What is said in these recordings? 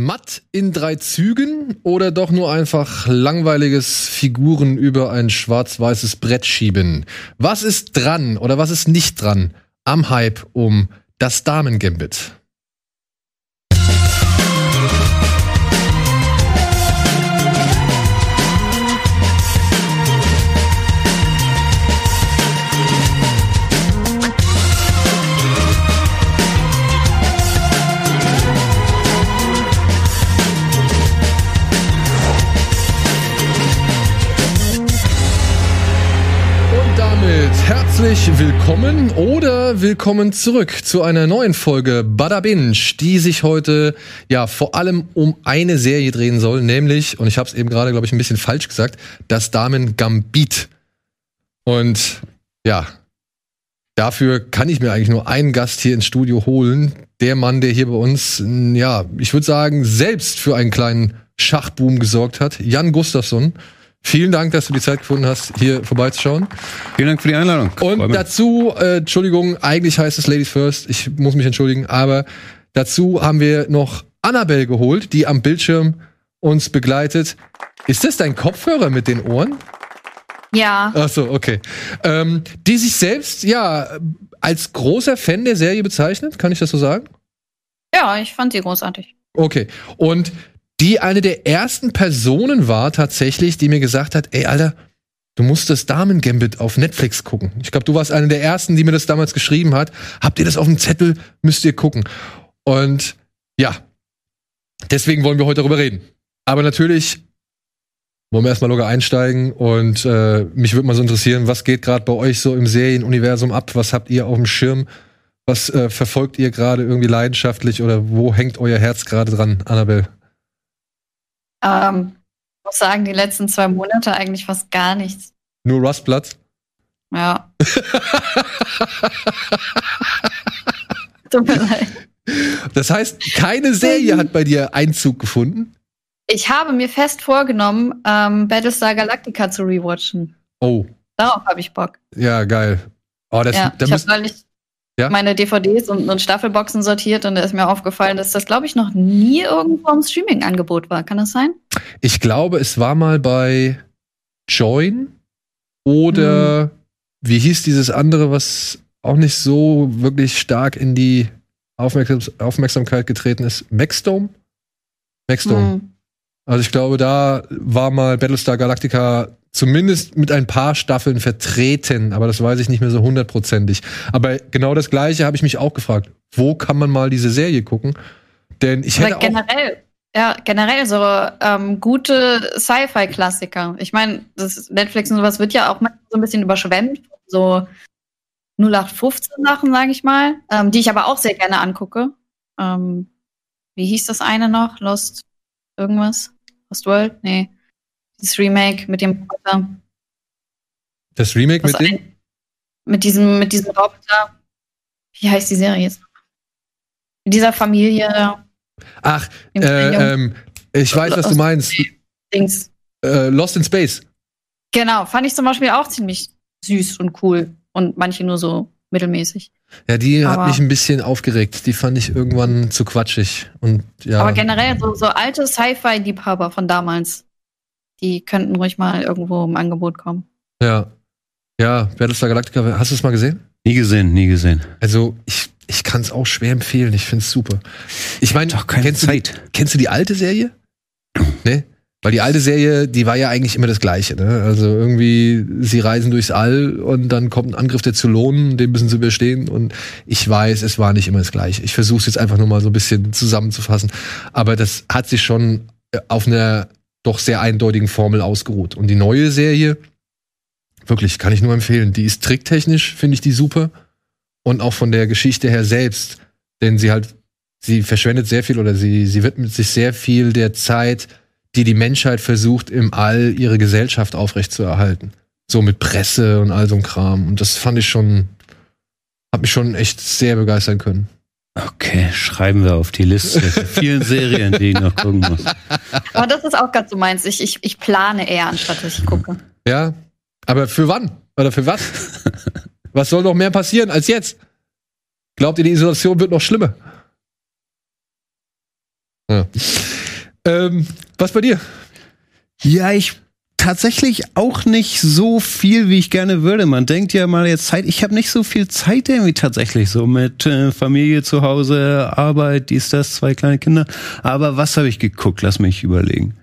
Matt in drei Zügen oder doch nur einfach langweiliges Figuren über ein schwarz-weißes Brett schieben? Was ist dran oder was ist nicht dran am Hype um das Damen-Gambit? Herzlich willkommen oder willkommen zurück zu einer neuen Folge Bada Binge, die sich heute ja vor allem um eine Serie drehen soll, nämlich, und ich habe es eben gerade, glaube ich, ein bisschen falsch gesagt, das Damen Gambit. Und ja, dafür kann ich mir eigentlich nur einen Gast hier ins Studio holen. Der Mann, der hier bei uns, ja, ich würde sagen, selbst für einen kleinen Schachboom gesorgt hat, Jan Gustafsson. Vielen Dank, dass du die Zeit gefunden hast, hier vorbeizuschauen. Vielen Dank für die Einladung. Und dazu, äh, Entschuldigung, eigentlich heißt es Ladies First, ich muss mich entschuldigen, aber dazu haben wir noch Annabelle geholt, die am Bildschirm uns begleitet. Ist das dein Kopfhörer mit den Ohren? Ja, Ach so, okay. Ähm, die sich selbst, ja, als großer Fan der Serie bezeichnet, kann ich das so sagen? ja, ich fand sie großartig. Okay. Und die eine der ersten Personen war tatsächlich, die mir gesagt hat, ey, Alter, du musst das Damen-Gambit auf Netflix gucken. Ich glaube, du warst eine der ersten, die mir das damals geschrieben hat. Habt ihr das auf dem Zettel? Müsst ihr gucken. Und ja, deswegen wollen wir heute darüber reden. Aber natürlich wollen wir erstmal locker einsteigen und äh, mich würde mal so interessieren, was geht gerade bei euch so im Serienuniversum ab? Was habt ihr auf dem Schirm? Was äh, verfolgt ihr gerade irgendwie leidenschaftlich oder wo hängt euer Herz gerade dran, Annabelle? Ähm, ich muss sagen, die letzten zwei Monate eigentlich fast gar nichts. Nur Rustblatt? Ja. Tut mir leid. Das heißt, keine Serie hat bei dir Einzug gefunden? Ich habe mir fest vorgenommen, ähm, Battlestar Galactica zu rewatchen. Oh, Darauf habe ich Bock. ja, geil. Oh, das, ja, da ich habe neulich Ja? meine DVDs und, und Staffelboxen sortiert und da ist mir aufgefallen, dass das, glaube ich, noch nie irgendwo im Streaming-Angebot war. Kann das sein? ich glaube, es war mal bei Join oder Hm. wie hieß dieses andere, was auch nicht so wirklich stark in die Aufmerksam Aufmerksamkeit getreten ist? Maxdome? Maxdome. Hm. Also ich glaube, da war mal Battlestar Galactica zumindest mit ein paar Staffeln vertreten, aber das weiß ich nicht mehr so hundertprozentig. Aber genau das Gleiche habe ich mich auch gefragt. Wo kann man mal diese Serie gucken? Denn ich hätte auch generell, ja, generell so ähm, gute Sci-Fi-Klassiker. Ich meine, das Netflix und sowas wird ja auch manchmal so ein bisschen überschwemmt. So 0815 Sachen, sage ich mal, ähm, die ich aber auch sehr gerne angucke. Ähm, wie hieß das eine noch? Lost irgendwas? Lost World? Nee. Das Remake mit dem Roboter. das Remake mit dem. ein, mit diesem, mit diesem Roboter. Wie heißt die Serie jetzt? Mit dieser Familie. Ach, dem äh, ähm, ich weiß, was du meinst. Dings. Äh, Lost in Space. Genau, fand ich zum Beispiel auch ziemlich süß und cool. Und manche nur so mittelmäßig. Ja, die hat Aber- mich ein bisschen aufgeregt. Die fand ich irgendwann zu quatschig. Und ja. Aber generell so, so alte Sci-Fi-Liebhaber von damals, die könnten ruhig mal irgendwo im Angebot kommen. Ja. Ja, Battlestar Galactica, hast du es mal gesehen? Nie gesehen, nie gesehen. Also, ich, ich kann es auch schwer empfehlen. Ich finde es super. Ich meine, Doch keine kennst, du die- Zeit. kennst du die alte Serie? Ne? Weil die alte Serie, die war ja eigentlich immer das Gleiche. Ne? Also irgendwie, sie reisen durchs All und dann kommt ein Angriff der Zylonen, den müssen sie überstehen. Und ich weiß, es war nicht immer das Gleiche. Ich versuche es jetzt einfach nur mal so ein bisschen zusammenzufassen. Aber das hat sich schon äh, auf einer doch sehr eindeutigen Formel ausgeruht. Und die neue Serie, wirklich, kann ich nur empfehlen. Die ist tricktechnisch, finde ich die super. Und auch von der Geschichte her selbst. Denn sie halt, sie verschwendet sehr viel oder sie, sie widmet sich sehr viel der Zeit, die die Menschheit versucht, im All ihre Gesellschaft aufrechtzuerhalten. So mit Presse und all so Kram. Und das fand ich schon, hat mich schon echt sehr begeistern können. Okay, schreiben wir auf die Liste der vielen Serien, die ich noch gucken muss. Aber das ist auch ganz so meins. Ich, ich, ich plane eher, anstatt dass ich gucke. Ja, aber für wann? Oder für was? was soll noch mehr passieren als jetzt? Glaubt ihr, die Isolation wird noch schlimmer? Ja. Ähm, was bei dir? Ja, ich tatsächlich auch nicht so viel, wie ich gerne würde. Man denkt ja mal jetzt Zeit, ich habe nicht so viel Zeit irgendwie tatsächlich so mit äh, Familie zu Hause, Arbeit, dies, das, zwei kleine Kinder. Aber was habe ich geguckt? Lass mich überlegen.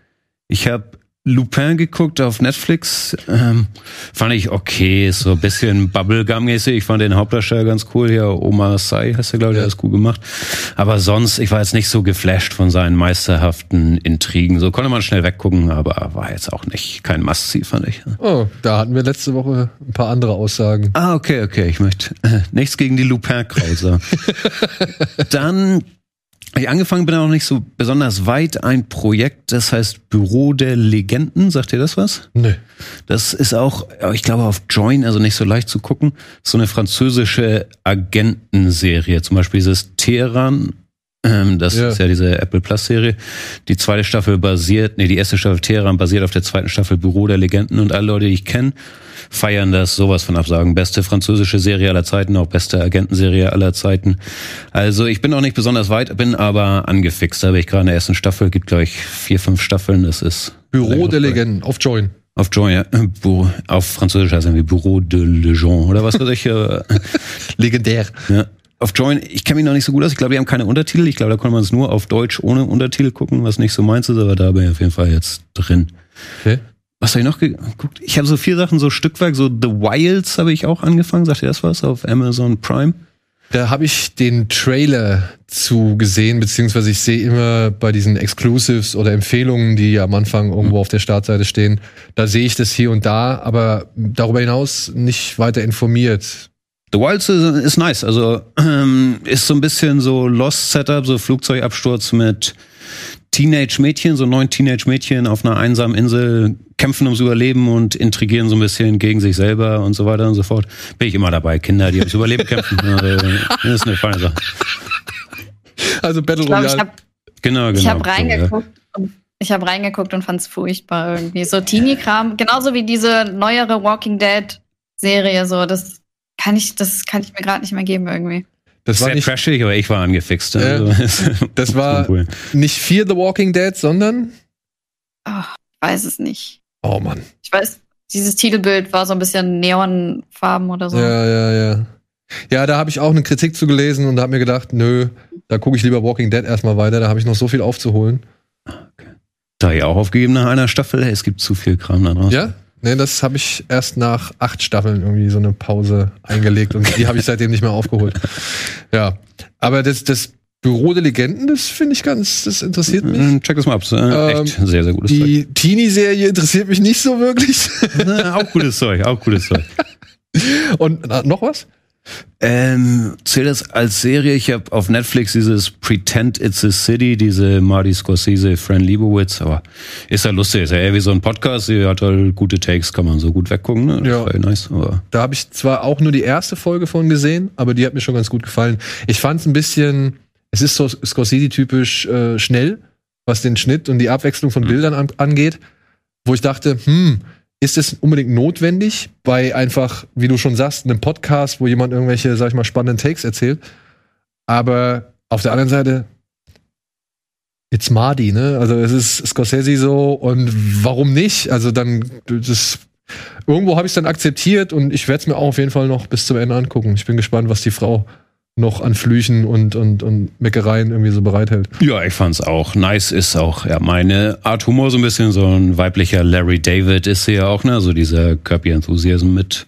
Ich habe Lupin geguckt auf Netflix. Ähm, fand ich okay, so ein bisschen Bubblegum-mäßig. Ich fand den Hauptdarsteller ganz cool hier. Omar Sai heißt er, glaube ich, der ist gut gemacht. Aber sonst, ich war jetzt nicht so geflasht von seinen meisterhaften Intrigen. So konnte man schnell weggucken, aber war jetzt auch nicht kein Must-See, fand ich. Oh, da hatten wir letzte Woche ein paar andere Aussagen. Ah, okay, okay. Ich möchte äh, nichts gegen die Lupin-Krause. Dann ich angefangen bin auch nicht so besonders weit. Ein Projekt, das heißt Büro der Legenden. Sagt ihr das was? Nö. Das ist auch, ich glaube, auf Join, also nicht so leicht zu gucken. So eine französische Agentenserie. Zum Beispiel dieses Teheran. Ähm, das Ja. ist ja diese Apple Plus Serie. Die zweite Staffel basiert, nee, die erste Staffel Teheran basiert auf der zweiten Staffel Büro der Legenden und alle Leute, die ich kenne, feiern das sowas von Absagen. Beste französische Serie aller Zeiten, auch beste Agentenserie aller Zeiten. Also ich bin auch nicht besonders weit, bin aber angefixt. Da habe ich gerade in der ersten Staffel, gibt glaube ich vier, fünf Staffeln. Das ist Büro der Legenden auf Join. auf Join, ja. Auf Französisch heißt es irgendwie Bureau de Legend oder was weiß ich. äh, Legendär. ja. Auf Join, ich kenne mich noch nicht so gut aus. Ich glaube, die haben keine Untertitel. Ich glaube, da konnte man es nur auf Deutsch ohne Untertitel gucken, was nicht so meins ist, aber da bin ich auf jeden Fall jetzt drin. Okay. Was habe ich noch geguckt? Ich habe so vier Sachen, so Stückwerk, so The Wilds habe ich auch angefangen. Sagt ihr das was? Auf Amazon Prime? Da habe ich den Trailer zu gesehen, beziehungsweise ich sehe immer bei diesen Exclusives oder Empfehlungen, die am Anfang irgendwo auf der Startseite stehen, da sehe ich das hier und da, aber darüber hinaus nicht weiter informiert. The Wilds ist, ist nice. Also ähm, ist so ein bisschen so Lost Setup, so Flugzeugabsturz mit Teenage-Mädchen, so neun Teenage-Mädchen auf einer einsamen Insel kämpfen ums Überleben und intrigieren so ein bisschen gegen sich selber und so weiter und so fort. Bin ich immer dabei. Kinder, die ums Überleben kämpfen. Also, das ist eine feine Sache. Also Battle Ich glaube, ich Royale. habe Genau, genau. ich hab So, ja. reingeguckt und ich habe reingeguckt und fand es furchtbar irgendwie. So Teenie-Kram, genauso wie diese neuere Walking Dead Serie, so das kann ich, das kann ich mir gerade nicht mehr geben irgendwie. Das war Sehr nicht, trashig, aber ich war angefixt. Ja. Also, das war cool. nicht Fear the Walking Dead, sondern Oh, ich weiß es nicht. oh Mann. Ich weiß, dieses Titelbild war so ein bisschen Neonfarben oder so. Ja, ja, ja. Ja, da habe ich auch eine Kritik zu gelesen und habe mir gedacht, nö, da gucke ich lieber Walking Dead erstmal weiter, da habe ich noch so viel aufzuholen. Da ich auch aufgegeben nach einer Staffel. Es gibt zu viel Kram da draußen. Ja? Nee, das habe ich erst nach acht Staffeln irgendwie so eine Pause eingelegt und die habe ich seitdem nicht mehr aufgeholt. Ja. Aber das, das Büro der Legenden, das finde ich ganz, das interessiert mich. Mm, Check das mal ab. Äh, Ähm, Echt sehr, sehr gutes Zeug. Die Teenie-Serie interessiert mich nicht so wirklich. Äh, auch gutes Zeug, auch gutes Zeug. Und na, noch was? Ähm, zählt das als Serie? Ich habe auf Netflix dieses Pretend It's a City, diese Marty Scorsese, Fran Lebowitz, aber ist ja lustig, ist ja eher wie so ein Podcast, die hat halt gute Takes, kann man so gut weggucken, ne? Ja. Voll nice, aber Da habe ich zwar auch nur die erste Folge von gesehen, aber die hat mir schon ganz gut gefallen. Ich fand es ein bisschen, es ist so Scorsese-typisch äh, schnell, was den Schnitt und die Abwechslung von Bildern an, angeht, wo ich dachte, hm, ist es unbedingt notwendig bei einfach, wie du schon sagst, einem Podcast, wo jemand irgendwelche, sag ich mal, spannenden Takes erzählt. Aber auf der anderen Seite, it's Mardi, ne? Also es ist Scorsese so und warum nicht? Also dann, das irgendwo habe ich es dann akzeptiert und ich werde es mir auch auf jeden Fall noch bis zum Ende angucken. Ich bin gespannt, was die Frau noch an Flüchen und, und, und Meckereien irgendwie so bereithält. ja, ich fand's auch. Nice ist auch, ja, meine Art Humor so ein bisschen, so ein weiblicher Larry David ist sie ja auch, ne? So dieser Kirby-Enthusiasm mit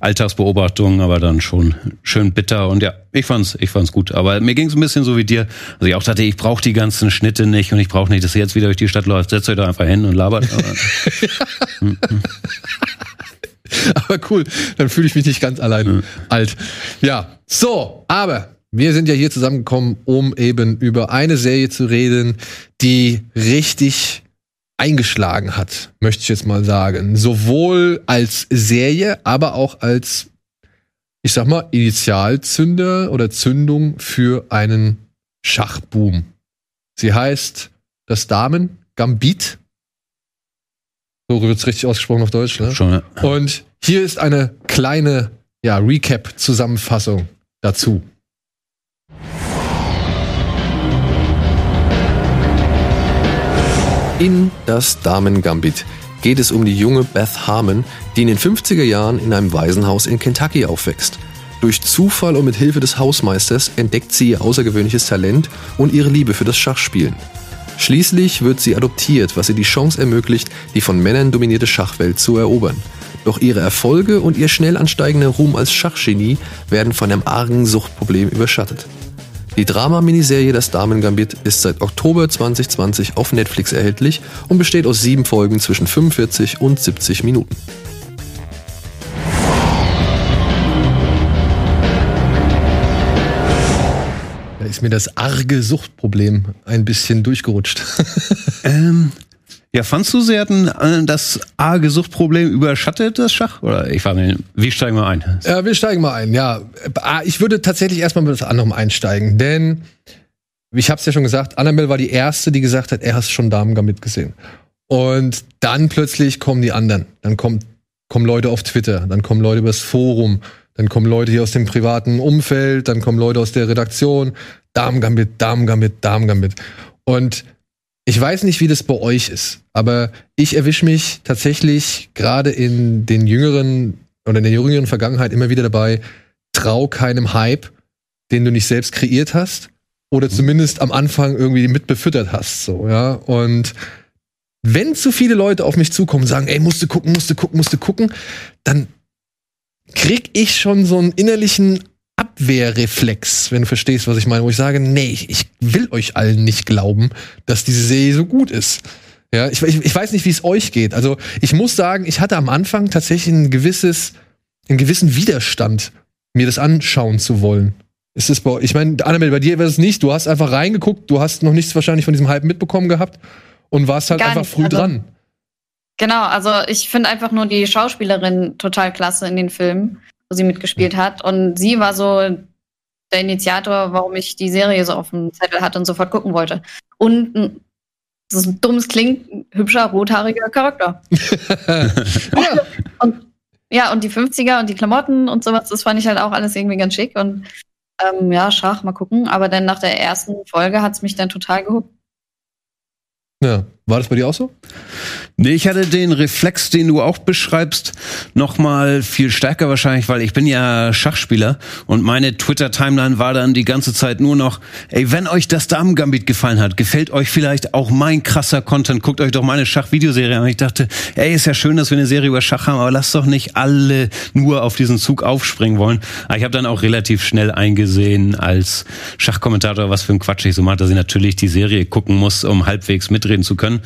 Alltagsbeobachtungen, aber dann schon schön bitter und ja, ich fand's, ich fand's gut. Aber mir ging's ein bisschen so wie dir. Also ich auch dachte, ich brauche die ganzen Schnitte nicht und ich brauche nicht, dass ihr jetzt wieder durch die Stadt läuft. Setzt euch da einfach hin und labert. Aber, cool, dann fühle ich mich nicht ganz allein alt. Ja, so, aber wir sind ja hier zusammengekommen, um eben über eine Serie zu reden, die richtig eingeschlagen hat, möchte ich jetzt mal sagen. Sowohl als Serie, aber auch als, ich sag mal, Initialzünder oder Zündung für einen Schachboom. Sie heißt das Damen Gambit. So wird's richtig ausgesprochen auf Deutsch, ne? schon, ja. Und hier ist eine kleine ja, Recap-Zusammenfassung dazu. In das Damen-Gambit geht es um die junge Beth Harmon, die in den 50er Jahren in einem Waisenhaus in Kentucky aufwächst. Durch Zufall und mit Hilfe des Hausmeisters entdeckt sie ihr außergewöhnliches Talent und ihre Liebe für das Schachspielen. Schließlich wird sie adoptiert, was ihr die Chance ermöglicht, die von Männern dominierte Schachwelt zu erobern. Doch ihre Erfolge und ihr schnell ansteigender Ruhm als Schachgenie werden von einem argen Suchtproblem überschattet. Die Drama-Miniserie Das Damen-Gambit ist seit Oktober 2020 auf Netflix erhältlich und besteht aus sieben Folgen zwischen 45 und 70 Minuten. Ist mir das arge Suchtproblem ein bisschen durchgerutscht. Ähm, ja, fandst du, sie hatten äh, das arge Suchtproblem überschattet, das Schach? Oder ich frage mich, wie steigen wir ein? Ja, wir steigen mal ein, ja. Ah, Ich würde tatsächlich erstmal mit was anderem einsteigen, denn ich habe es ja schon gesagt, Annabelle war die erste, die gesagt hat, er hast schon Damen-Gambit gesehen. Und dann plötzlich kommen die anderen. Dann kommt, kommen Leute auf Twitter, dann kommen Leute übers Forum, dann kommen Leute hier aus dem privaten Umfeld, dann kommen Leute aus der Redaktion. Damen-Gambit, Damen-Gambit, Damen-Gambit. Und ich weiß nicht, wie das bei euch ist, aber ich erwische mich tatsächlich gerade in den jüngeren oder in der jüngeren Vergangenheit immer wieder dabei, trau keinem Hype, den du nicht selbst kreiert hast oder zumindest am Anfang irgendwie mitbefüttert hast, so, ja. Und wenn zu viele Leute auf mich zukommen und sagen, ey, musst du gucken, musst du gucken, musst du gucken, dann krieg ich schon so einen innerlichen Abwehrreflex, wenn du verstehst, was ich meine, wo ich sage, nee, ich, will euch allen nicht glauben, dass diese Serie so gut ist. Ja, ich, ich, ich weiß nicht, wie es euch geht. Also ich muss sagen, ich hatte am Anfang tatsächlich ein gewisses, einen gewissen Widerstand, mir das anschauen zu wollen. Ist es bei? Ich meine, Annabelle, bei dir wäre es nicht. Du hast einfach reingeguckt, du hast noch nichts wahrscheinlich von diesem Hype mitbekommen gehabt und warst halt Gar einfach nicht, früh also- dran. Genau, also ich finde einfach nur die Schauspielerin total klasse in den Filmen, wo sie mitgespielt hat. Und sie war so der Initiator, warum ich die Serie so auf dem Zettel hatte und sofort gucken wollte. Und ein- das ist ein dummes klingt, ein hübscher, rothaariger Charakter. Ja. Und ja, und die 50er und die Klamotten und sowas, das fand ich halt auch alles irgendwie ganz schick. Und ähm, ja, Schach, mal gucken. Aber dann nach der ersten Folge hat es mich dann total gehuckt. Ja. War das bei dir auch so? Nee, ich hatte den Reflex, den du auch beschreibst, noch mal viel stärker wahrscheinlich, weil ich bin ja Schachspieler und meine Twitter-Timeline war dann die ganze Zeit nur noch, ey, wenn euch das Damen-Gambit gefallen hat, gefällt euch vielleicht auch mein krasser Content, guckt euch doch meine Schach-Videoserie an. Ich dachte, ey, ist ja schön, dass wir eine Serie über Schach haben, aber lasst doch nicht alle nur auf diesen Zug aufspringen wollen. Aber ich habe dann auch relativ schnell eingesehen als Schachkommentator, was für ein Quatsch ich so mache, dass ich natürlich die Serie gucken muss, um halbwegs mitreden zu können.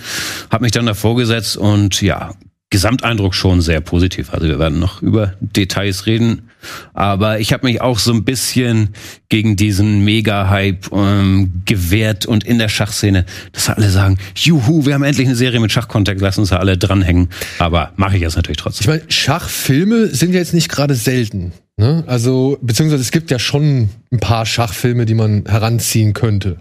Hab mich dann davor gesetzt und ja, Gesamteindruck schon sehr positiv. Also wir werden noch über Details reden. Aber ich habe mich auch so ein bisschen gegen diesen Mega-Hype ähm, gewehrt und in der Schachszene, dass alle sagen, juhu, wir haben endlich eine Serie mit Schachkontext, lass uns da alle dranhängen. Aber mache ich jetzt natürlich Ich trotzdem. meine, Schachfilme sind ja jetzt nicht gerade selten. Ne? Also, beziehungsweise es gibt ja schon ein paar Schachfilme, die man heranziehen könnte.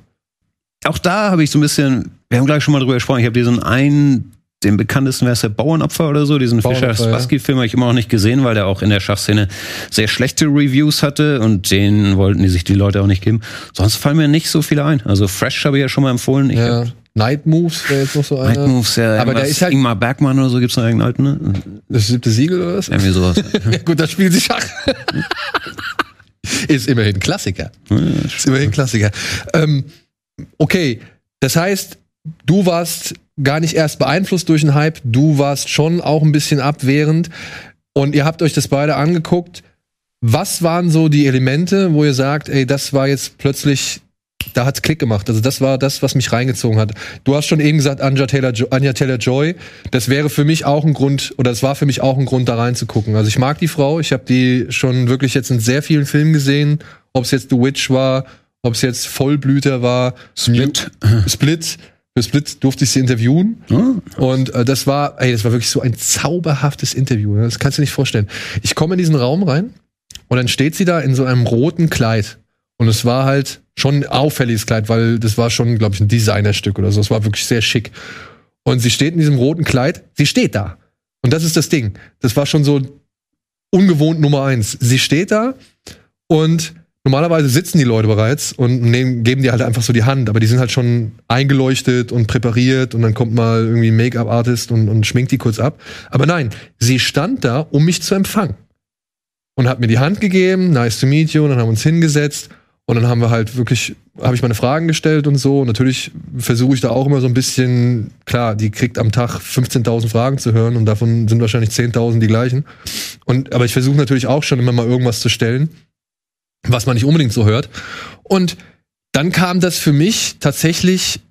Auch da habe ich so ein bisschen, wir haben gleich schon mal drüber gesprochen, ich habe diesen einen, den bekanntesten, wer ist der Bauernopfer oder so, diesen Fischer ja. Spassky-Film habe ich immer noch nicht gesehen, weil der auch in der Schachszene sehr schlechte Reviews hatte und den wollten die sich die Leute auch nicht geben. Sonst fallen mir nicht so viele ein. Also Fresh habe ich ja schon mal empfohlen. Ich Ja. Night Moves wäre jetzt noch so Night einer. Moves, ja, Aber irgendwas, ist halt- Ingmar Bergmann oder so gibt's noch irgendeinen alten, ne? Das siebte Siegel oder was? Irgendwie sowas. Ja, gut, da spielen sie Schach. ist immerhin ein Klassiker. Ist immerhin Klassiker. Ähm, okay, das heißt, du warst gar nicht erst beeinflusst durch den Hype, du warst schon auch ein bisschen abwehrend und ihr habt euch das beide angeguckt. Was waren so die Elemente, wo ihr sagt, ey, das war jetzt plötzlich, da hat's Klick gemacht. Also das war das, was mich reingezogen hat. Du hast schon eben gesagt, Anja Taylor, Anja Taylor Joy. Das wäre für mich auch ein Grund, oder es war für mich auch ein Grund, da reinzugucken. Also ich mag die Frau. Ich habe die schon wirklich jetzt in sehr vielen Filmen gesehen. Ob es jetzt The Witch war, ob es jetzt Vollblüter war, Split. Split. Für Split durfte ich sie interviewen. Und äh, das war, ey, das war wirklich so ein zauberhaftes Interview. ne? Das kannst du dir nicht vorstellen. Ich komme in diesen Raum rein und dann steht sie da in so einem roten Kleid. Und es war halt schon ein auffälliges Kleid, weil das war schon, glaube ich, ein Designerstück oder so. Es war wirklich sehr schick. Und sie steht in diesem roten Kleid. Sie steht da. Und das ist das Ding. Das war schon so ungewohnt Nummer eins. Sie steht da und normalerweise sitzen die Leute bereits und nehmen, geben dir halt einfach so die Hand, aber die sind halt schon eingeleuchtet und präpariert und dann kommt mal irgendwie ein Make-up-Artist und, und schminkt die kurz ab. Aber nein, sie stand da, um mich zu empfangen. Und hat mir die Hand gegeben, nice to meet you, und dann haben wir uns hingesetzt und dann haben wir halt wirklich, habe ich meine Fragen gestellt und so. Und natürlich versuche ich da auch immer so ein bisschen, klar, die kriegt am Tag 15.000 Fragen zu hören und davon sind wahrscheinlich 10.000 die gleichen. Und, aber ich versuche natürlich auch schon immer mal irgendwas zu stellen was man nicht unbedingt so hört. Und dann kam das für mich tatsächlich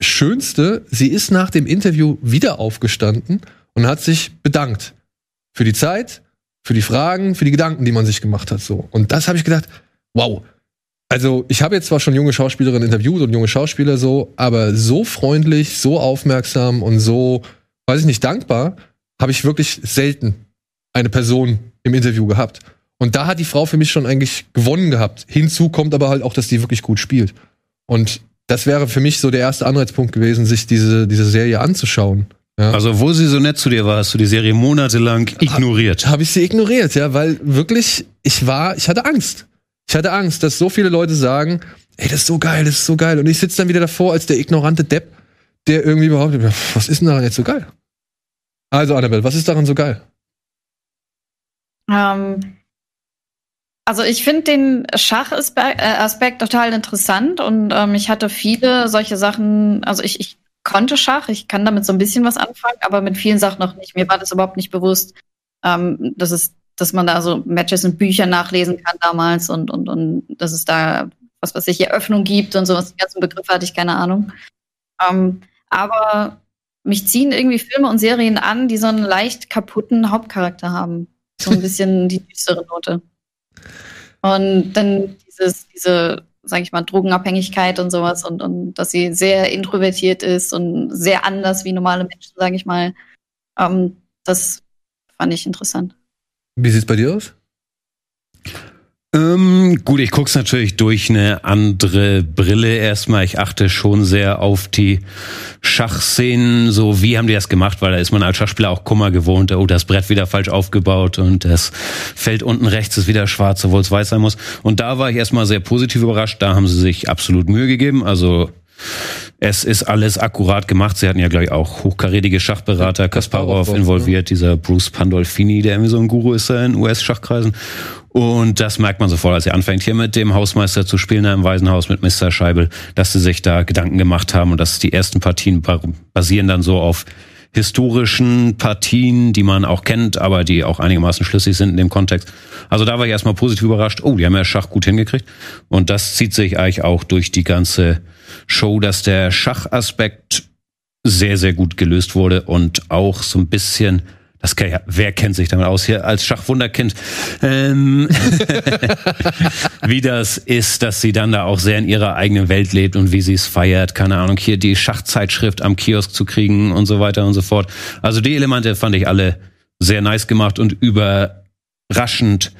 Schönste. Sie ist nach dem Interview wieder aufgestanden und hat sich bedankt für die Zeit, für die Fragen, für die Gedanken, die man sich gemacht hat. So. Und das habe ich gedacht, wow. Also ich habe jetzt zwar schon junge Schauspielerinnen interviewt und junge Schauspieler so, aber so freundlich, so aufmerksam und so, weiß ich nicht, dankbar habe ich wirklich selten eine Person im Interview gehabt. Und da hat die Frau für mich schon eigentlich gewonnen gehabt. Hinzu kommt aber halt auch, dass die wirklich gut spielt. Und das wäre für mich so der erste Anreizpunkt gewesen, sich diese, diese Serie anzuschauen. Ja. Also, wo sie so nett zu dir war, hast du die Serie monatelang ignoriert. Habe hab ich sie ignoriert, ja, weil wirklich, ich war, ich hatte Angst. Ich hatte Angst, dass so viele Leute sagen, ey, das ist so geil, das ist so geil. Und ich sitze dann wieder davor als der ignorante Depp, der irgendwie behauptet, was ist denn daran jetzt so geil? Also, Annabelle, was ist daran so geil? Ähm, also ich finde den Schachaspekt total interessant und ähm, ich hatte viele solche Sachen, also ich, ich konnte Schach, ich kann damit so ein bisschen was anfangen, aber mit vielen Sachen noch nicht. Mir war das überhaupt nicht bewusst, ähm, dass es, dass man da so Matches und Bücher nachlesen kann damals und, und, und dass es da was was ich Eröffnung gibt und sowas. Die ganzen Begriffe hatte ich keine Ahnung. Ähm, aber mich ziehen irgendwie Filme und Serien an, die so einen leicht kaputten Hauptcharakter haben. So ein bisschen die düstere Note. Und dann dieses, diese, sag ich mal, Drogenabhängigkeit und sowas und, und dass sie sehr introvertiert ist und sehr anders wie normale Menschen, sag ich mal. Ähm, das fand ich interessant. Wie sieht's bei dir aus? Ähm, gut, ich guck's natürlich durch eine andere Brille erstmal. Ich achte schon sehr auf die Schachszenen, so wie haben die das gemacht, weil da ist man als Schachspieler auch Kummer gewohnt. Oh, das Brett wieder falsch aufgebaut und das Feld unten rechts ist wieder schwarz, obwohl es weiß sein muss. Und da war ich erstmal sehr positiv überrascht. Da haben sie sich absolut Mühe gegeben. Also es ist alles akkurat gemacht. Sie hatten ja, glaube ich, auch hochkarätige Schachberater, Kasparov involviert, dieser Bruce Pandolfini, der irgendwie so ein Guru ist in US-Schachkreisen. Und das merkt man sofort, als er anfängt, hier mit dem Hausmeister zu spielen, da im Waisenhaus mit Mr. Scheibel, dass sie sich da Gedanken gemacht haben und dass die ersten Partien basieren dann so auf historischen Partien, die man auch kennt, aber die auch einigermaßen schlüssig sind in dem Kontext. Also da war ich erstmal positiv überrascht. Oh, die haben ja Schach gut hingekriegt. Und das zieht sich eigentlich auch durch die ganze Show, dass der Schachaspekt sehr, sehr gut gelöst wurde und auch so ein bisschen das kann ja, wer kennt sich damit aus hier als Schachwunderkind? Ähm, wie das ist, dass sie dann da auch sehr in ihrer eigenen Welt lebt und wie sie es feiert. Keine Ahnung, hier die Schachzeitschrift am Kiosk zu kriegen und so weiter und so fort. Also die Elemente fand ich alle sehr nice gemacht und überraschend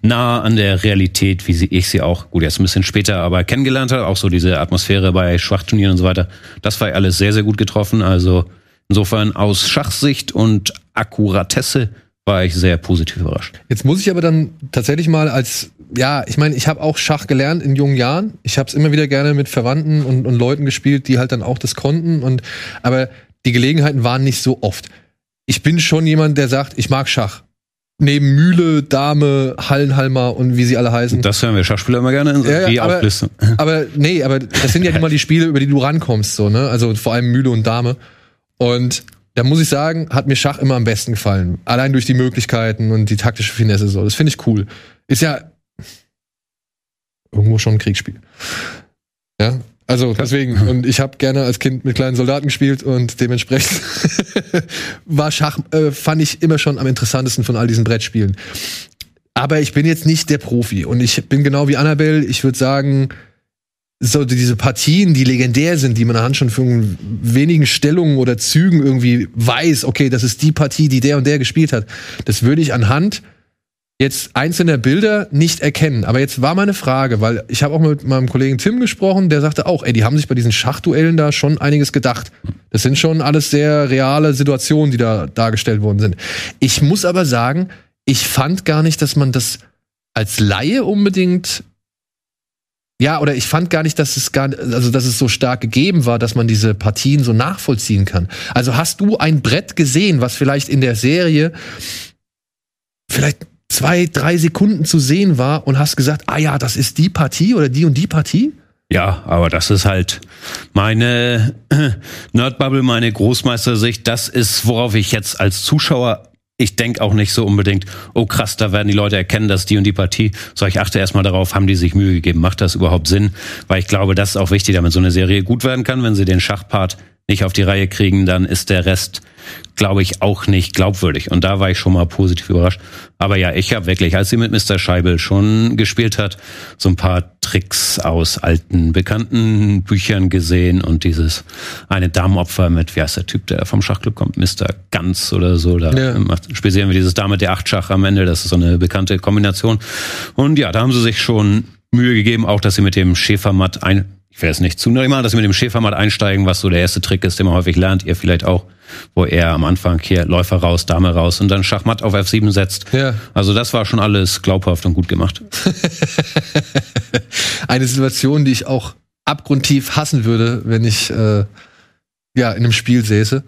nah an der Realität, wie sie, ich sie auch, gut, jetzt ein bisschen später, aber kennengelernt habe. Auch so diese Atmosphäre bei Schwachturnieren und so weiter. Das war alles sehr, sehr gut getroffen. Also Insofern aus Schachsicht und Akkuratesse war ich sehr positiv überrascht. Jetzt muss ich aber dann tatsächlich mal als, ja, ich meine, ich habe auch Schach gelernt in jungen Jahren. Ich habe es immer wieder gerne mit Verwandten und, und Leuten gespielt, die halt dann auch das konnten. Und aber die Gelegenheiten waren nicht so oft. Ich bin schon jemand, der sagt, ich mag Schach. Neben Mühle, Dame, Hallenhalmer und wie sie alle heißen. Das hören wir Schachspieler immer gerne in ja, ja, aber, aber nee, aber das sind ja immer die Spiele, über die du rankommst, so, ne? Also vor allem Mühle und Dame. Und da muss ich sagen, hat mir Schach immer am besten gefallen. Allein durch die Möglichkeiten und die taktische Finesse so. Das finde ich cool. Ist ja irgendwo schon ein Kriegsspiel. Ja, also deswegen. Und ich habe gerne als Kind mit kleinen Soldaten gespielt und dementsprechend war Schach, äh, fand ich immer schon am interessantesten von all diesen Brettspielen. Aber ich bin jetzt nicht der Profi und ich bin genau wie Annabelle. Ich würde sagen, so diese Partien, die legendär sind, die man anhand schon von wenigen Stellungen oder Zügen irgendwie weiß, okay, das ist die Partie, die der und der gespielt hat. Das würde ich anhand jetzt einzelner Bilder nicht erkennen. Aber jetzt war meine Frage, weil ich habe auch mit meinem Kollegen Tim gesprochen, der sagte auch, ey, die haben sich bei diesen Schachduellen da schon einiges gedacht. Das sind schon alles sehr reale Situationen, die da dargestellt worden sind. Ich muss aber sagen, ich fand gar nicht, dass man das als Laie unbedingt ja, oder ich fand gar nicht, dass es gar, also dass es so stark gegeben war, dass man diese Partien so nachvollziehen kann. Also hast du ein Brett gesehen, was vielleicht in der Serie vielleicht zwei, drei Sekunden zu sehen war und hast gesagt, ah ja, das ist die Partie oder die und die Partie? Ja, aber das ist halt meine Nerdbubble, meine Großmeistersicht. Das ist, worauf ich jetzt als Zuschauer ich denke auch nicht so unbedingt, oh krass, da werden die Leute erkennen, dass die und die Partie. So, ich achte erstmal darauf, haben die sich Mühe gegeben, macht das überhaupt Sinn? Weil ich glaube, das ist auch wichtig, damit so eine Serie gut werden kann. Wenn sie den Schachpart nicht auf die Reihe kriegen, dann ist der Rest glaube ich, auch nicht glaubwürdig. Und da war ich schon mal positiv überrascht. Aber ja, ich habe wirklich, als sie mit Mr. Scheibel schon gespielt hat, so ein paar Tricks aus alten, bekannten Büchern gesehen und dieses eine Damenopfer mit, wie heißt der Typ, der vom Schachclub kommt, Mr. Ganz oder so. Da ja. spielen wir dieses Dame der Acht Schach am Ende. Das ist so eine bekannte Kombination. Und ja, da haben sie sich schon Mühe gegeben, auch dass sie mit dem Schäfermatt ein ich will es nicht zu mal, dass wir mit dem Schäfermatt einsteigen, was so der erste Trick ist, den man häufig lernt, ihr vielleicht auch, wo er am Anfang hier Läufer raus, Dame raus und dann Schachmatt auf F7 setzt. Ja. Also das war schon alles glaubhaft und gut gemacht. Eine Situation, die ich auch abgrundtief hassen würde, wenn ich äh, ja in einem Spiel säße.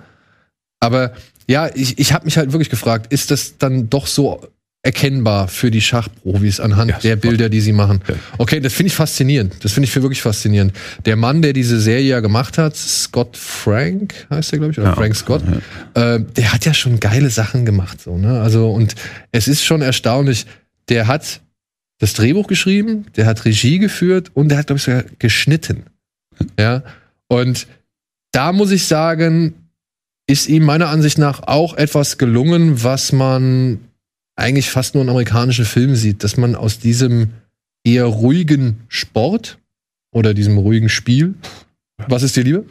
Aber ja, ich, ich habe mich halt wirklich gefragt, ist das dann doch so erkennbar für die Schachprofis anhand ja, der Bilder, die sie machen. Okay, das finde ich faszinierend. Das finde ich für wirklich faszinierend. Der Mann, der diese Serie ja gemacht hat, Scott Frank heißt der, glaube ich, oder ja, Frank Scott, ja. äh, der hat ja schon geile Sachen gemacht. So, ne? Also, und es ist schon erstaunlich, der hat das Drehbuch geschrieben, der hat Regie geführt und der hat, glaube ich, sogar geschnitten. Ja. Und da muss ich sagen, ist ihm meiner Ansicht nach auch etwas gelungen, was man eigentlich fast nur in amerikanischen Filmen sieht, dass man aus diesem eher ruhigen Sport oder diesem ruhigen Spiel, was ist dir lieber?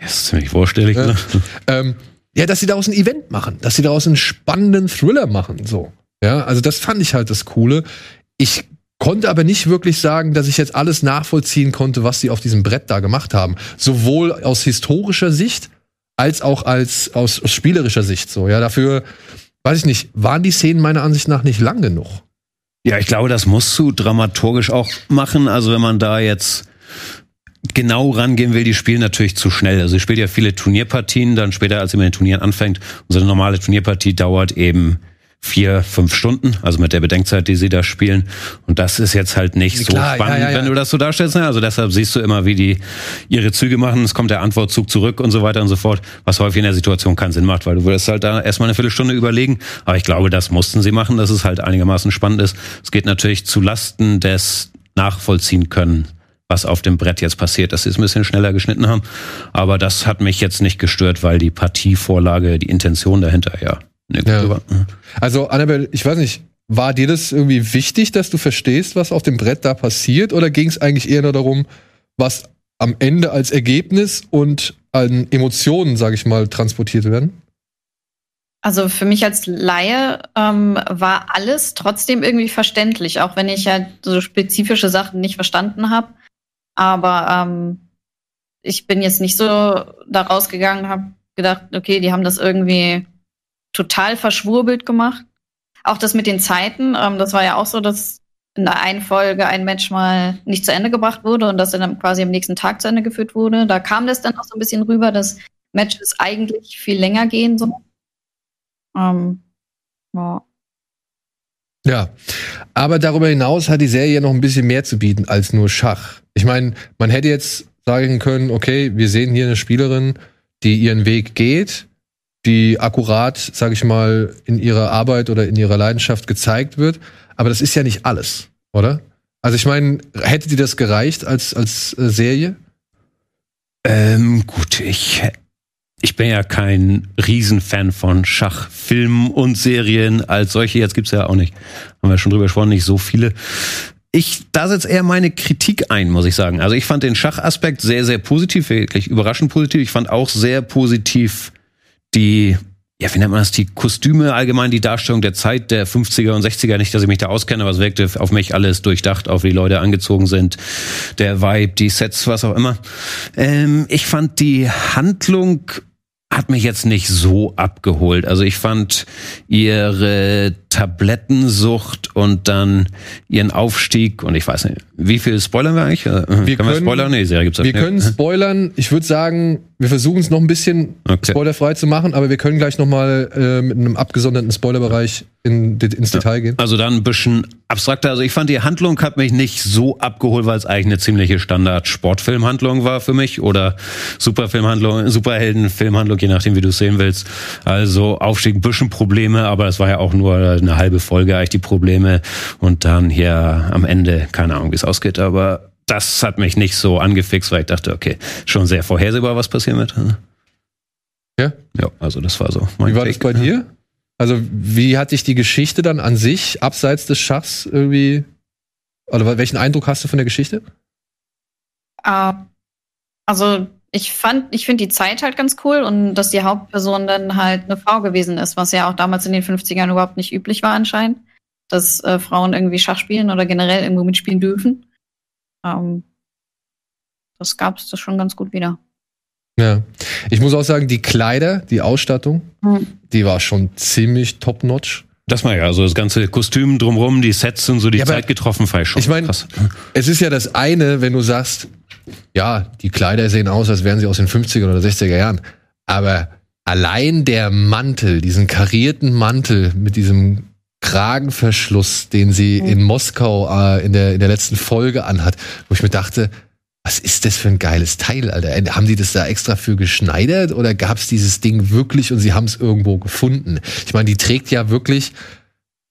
Das ist ziemlich vorstellig, ne? Ähm, ja, dass sie daraus ein Event machen, dass sie daraus einen spannenden Thriller machen, so. Ja, also das fand ich halt das Coole. Ich konnte aber nicht wirklich sagen, dass ich jetzt alles nachvollziehen konnte, was sie auf diesem Brett da gemacht haben. Sowohl aus historischer Sicht als auch als aus, aus spielerischer Sicht so. Ja, dafür weiß ich nicht, waren die Szenen meiner Ansicht nach nicht lang genug? Ja, ich glaube, das musst du dramaturgisch auch machen. Also wenn man da jetzt genau rangehen will, die spielen natürlich zu schnell. Also sie spielt ja viele Turnierpartien, dann später, als sie mit den Turnieren anfängt. Unsere normale Turnierpartie dauert eben vier, fünf Stunden, also mit der Bedenkzeit, die sie da spielen. Und das ist jetzt halt nicht so Klar, spannend, ja, ja, ja. wenn du das so darstellst. Ne? Also deshalb siehst du immer, wie die ihre Züge machen. Es kommt der Antwortzug zurück und so weiter und so fort, was häufig in der Situation keinen Sinn macht, weil du würdest halt da erstmal eine Viertelstunde überlegen. Aber ich glaube, das mussten sie machen, dass es halt einigermaßen spannend ist. Es geht natürlich zu Lasten des Nachvollziehen können was auf dem Brett jetzt passiert, dass sie es ein bisschen schneller geschnitten haben. Aber das hat mich jetzt nicht gestört, weil die Partievorlage, die Intention dahinter ja Nee, ja. Mhm. Also, Annabelle, ich weiß nicht, war dir das irgendwie wichtig, dass du verstehst, was auf dem Brett da passiert? Oder ging es eigentlich eher nur darum, was am Ende als Ergebnis und an Emotionen, sage ich mal, transportiert werden? Also für mich als Laie ähm, war alles trotzdem irgendwie verständlich, auch wenn ich ja so spezifische Sachen nicht verstanden habe. Aber ähm, ich bin jetzt nicht so da rausgegangen, habe gedacht, okay, die haben das irgendwie total verschwurbelt gemacht. Auch das mit den Zeiten, ähm, das war ja auch so, dass in der einen Folge ein Match mal nicht zu Ende gebracht wurde und das dann quasi am nächsten Tag zu Ende geführt wurde. Da kam das dann auch so ein bisschen rüber, dass Matches eigentlich viel länger gehen sollen. Ähm, ja. Ja, aber darüber hinaus hat die Serie noch ein bisschen mehr zu bieten als nur Schach. Ich meine, man hätte jetzt sagen können, okay, wir sehen hier eine Spielerin, die ihren Weg geht, die akkurat, sage ich mal, in ihrer Arbeit oder in ihrer Leidenschaft gezeigt wird. Aber das ist ja nicht alles, oder? Also ich meine, hätte dir das gereicht als, als äh, Serie? Ähm, gut, ich, ich bin ja kein Riesenfan von Schachfilmen und Serien als solche. Jetzt gibt's ja auch nicht, haben wir schon drüber gesprochen, nicht so viele. Ich, da setzt eher meine Kritik ein, muss ich sagen. Also ich fand den Schachaspekt sehr, sehr positiv, wirklich überraschend positiv. Ich fand auch sehr positiv die, ja, wie nennt man das, die Kostüme allgemein, die Darstellung der Zeit der 50er und 60er, nicht, dass ich mich da auskenne, aber es wirkte auf mich alles durchdacht, auf wie die Leute angezogen sind, der Vibe, die Sets, was auch immer. Ähm, ich fand die Handlung hat mich jetzt nicht so abgeholt. Also ich fand ihre Tablettensucht und dann ihren Aufstieg und ich weiß nicht, wie viel spoilern wir eigentlich? Äh, Wir können wir können- spoilern? Nee, die Serie gibt's Wir nicht. können spoilern. Ich würde sagen, wir versuchen es noch ein bisschen Okay. spoilerfrei zu machen, aber wir können gleich noch mal äh, mit einem abgesonderten Spoilerbereich in, ins Detail gehen. Also dann ein bisschen abstrakter. Also ich fand, die Handlung hat mich nicht so abgeholt, weil es eigentlich eine ziemliche Standard-Sportfilmhandlung war für mich oder Superfilmhandlung, Superheldenfilmhandlung, je nachdem, wie du es sehen willst. Also Aufstieg, ein bisschen Probleme, aber das war ja auch nur eine halbe Folge eigentlich die Probleme und dann hier am Ende, keine Ahnung, wie es ausgeht, aber das hat mich nicht so angefixt, weil ich dachte, okay, schon sehr vorhersehbar, was passieren wird. Ja? Ja, also das war so mein Wie war das Take. bei dir? Also, wie hat dich die Geschichte dann an sich, abseits des Schachs, irgendwie. Oder welchen Eindruck hast du von der Geschichte? Äh, also ich fand, ich finde die Zeit halt ganz cool und dass die Hauptperson dann halt eine Frau gewesen ist, was ja auch damals in den 50ern überhaupt nicht üblich war anscheinend, dass äh, Frauen irgendwie Schach spielen oder generell irgendwo mitspielen dürfen. Ähm, das gab es das schon ganz gut wieder. Ja. Ich muss auch sagen, die Kleider, die Ausstattung, Hm. die war schon ziemlich top-notch. Das mal ja, also das ganze Kostüm drumrum, die Sets und so, die Ja, Zeit getroffen, fand ich schon ich mein- krass. Es ist ja das eine, wenn du sagst, ja, die Kleider sehen aus, als wären sie aus den 50er oder 60er Jahren. Aber allein der Mantel, diesen karierten Mantel mit diesem Kragenverschluss, den sie in Moskau äh, in, der, in der letzten Folge anhat, wo ich mir dachte, was ist das für ein geiles Teil, Alter? Äh, Haben die das da extra für geschneidert oder gab es dieses Ding wirklich und sie haben es irgendwo gefunden? Ich meine, die trägt ja wirklich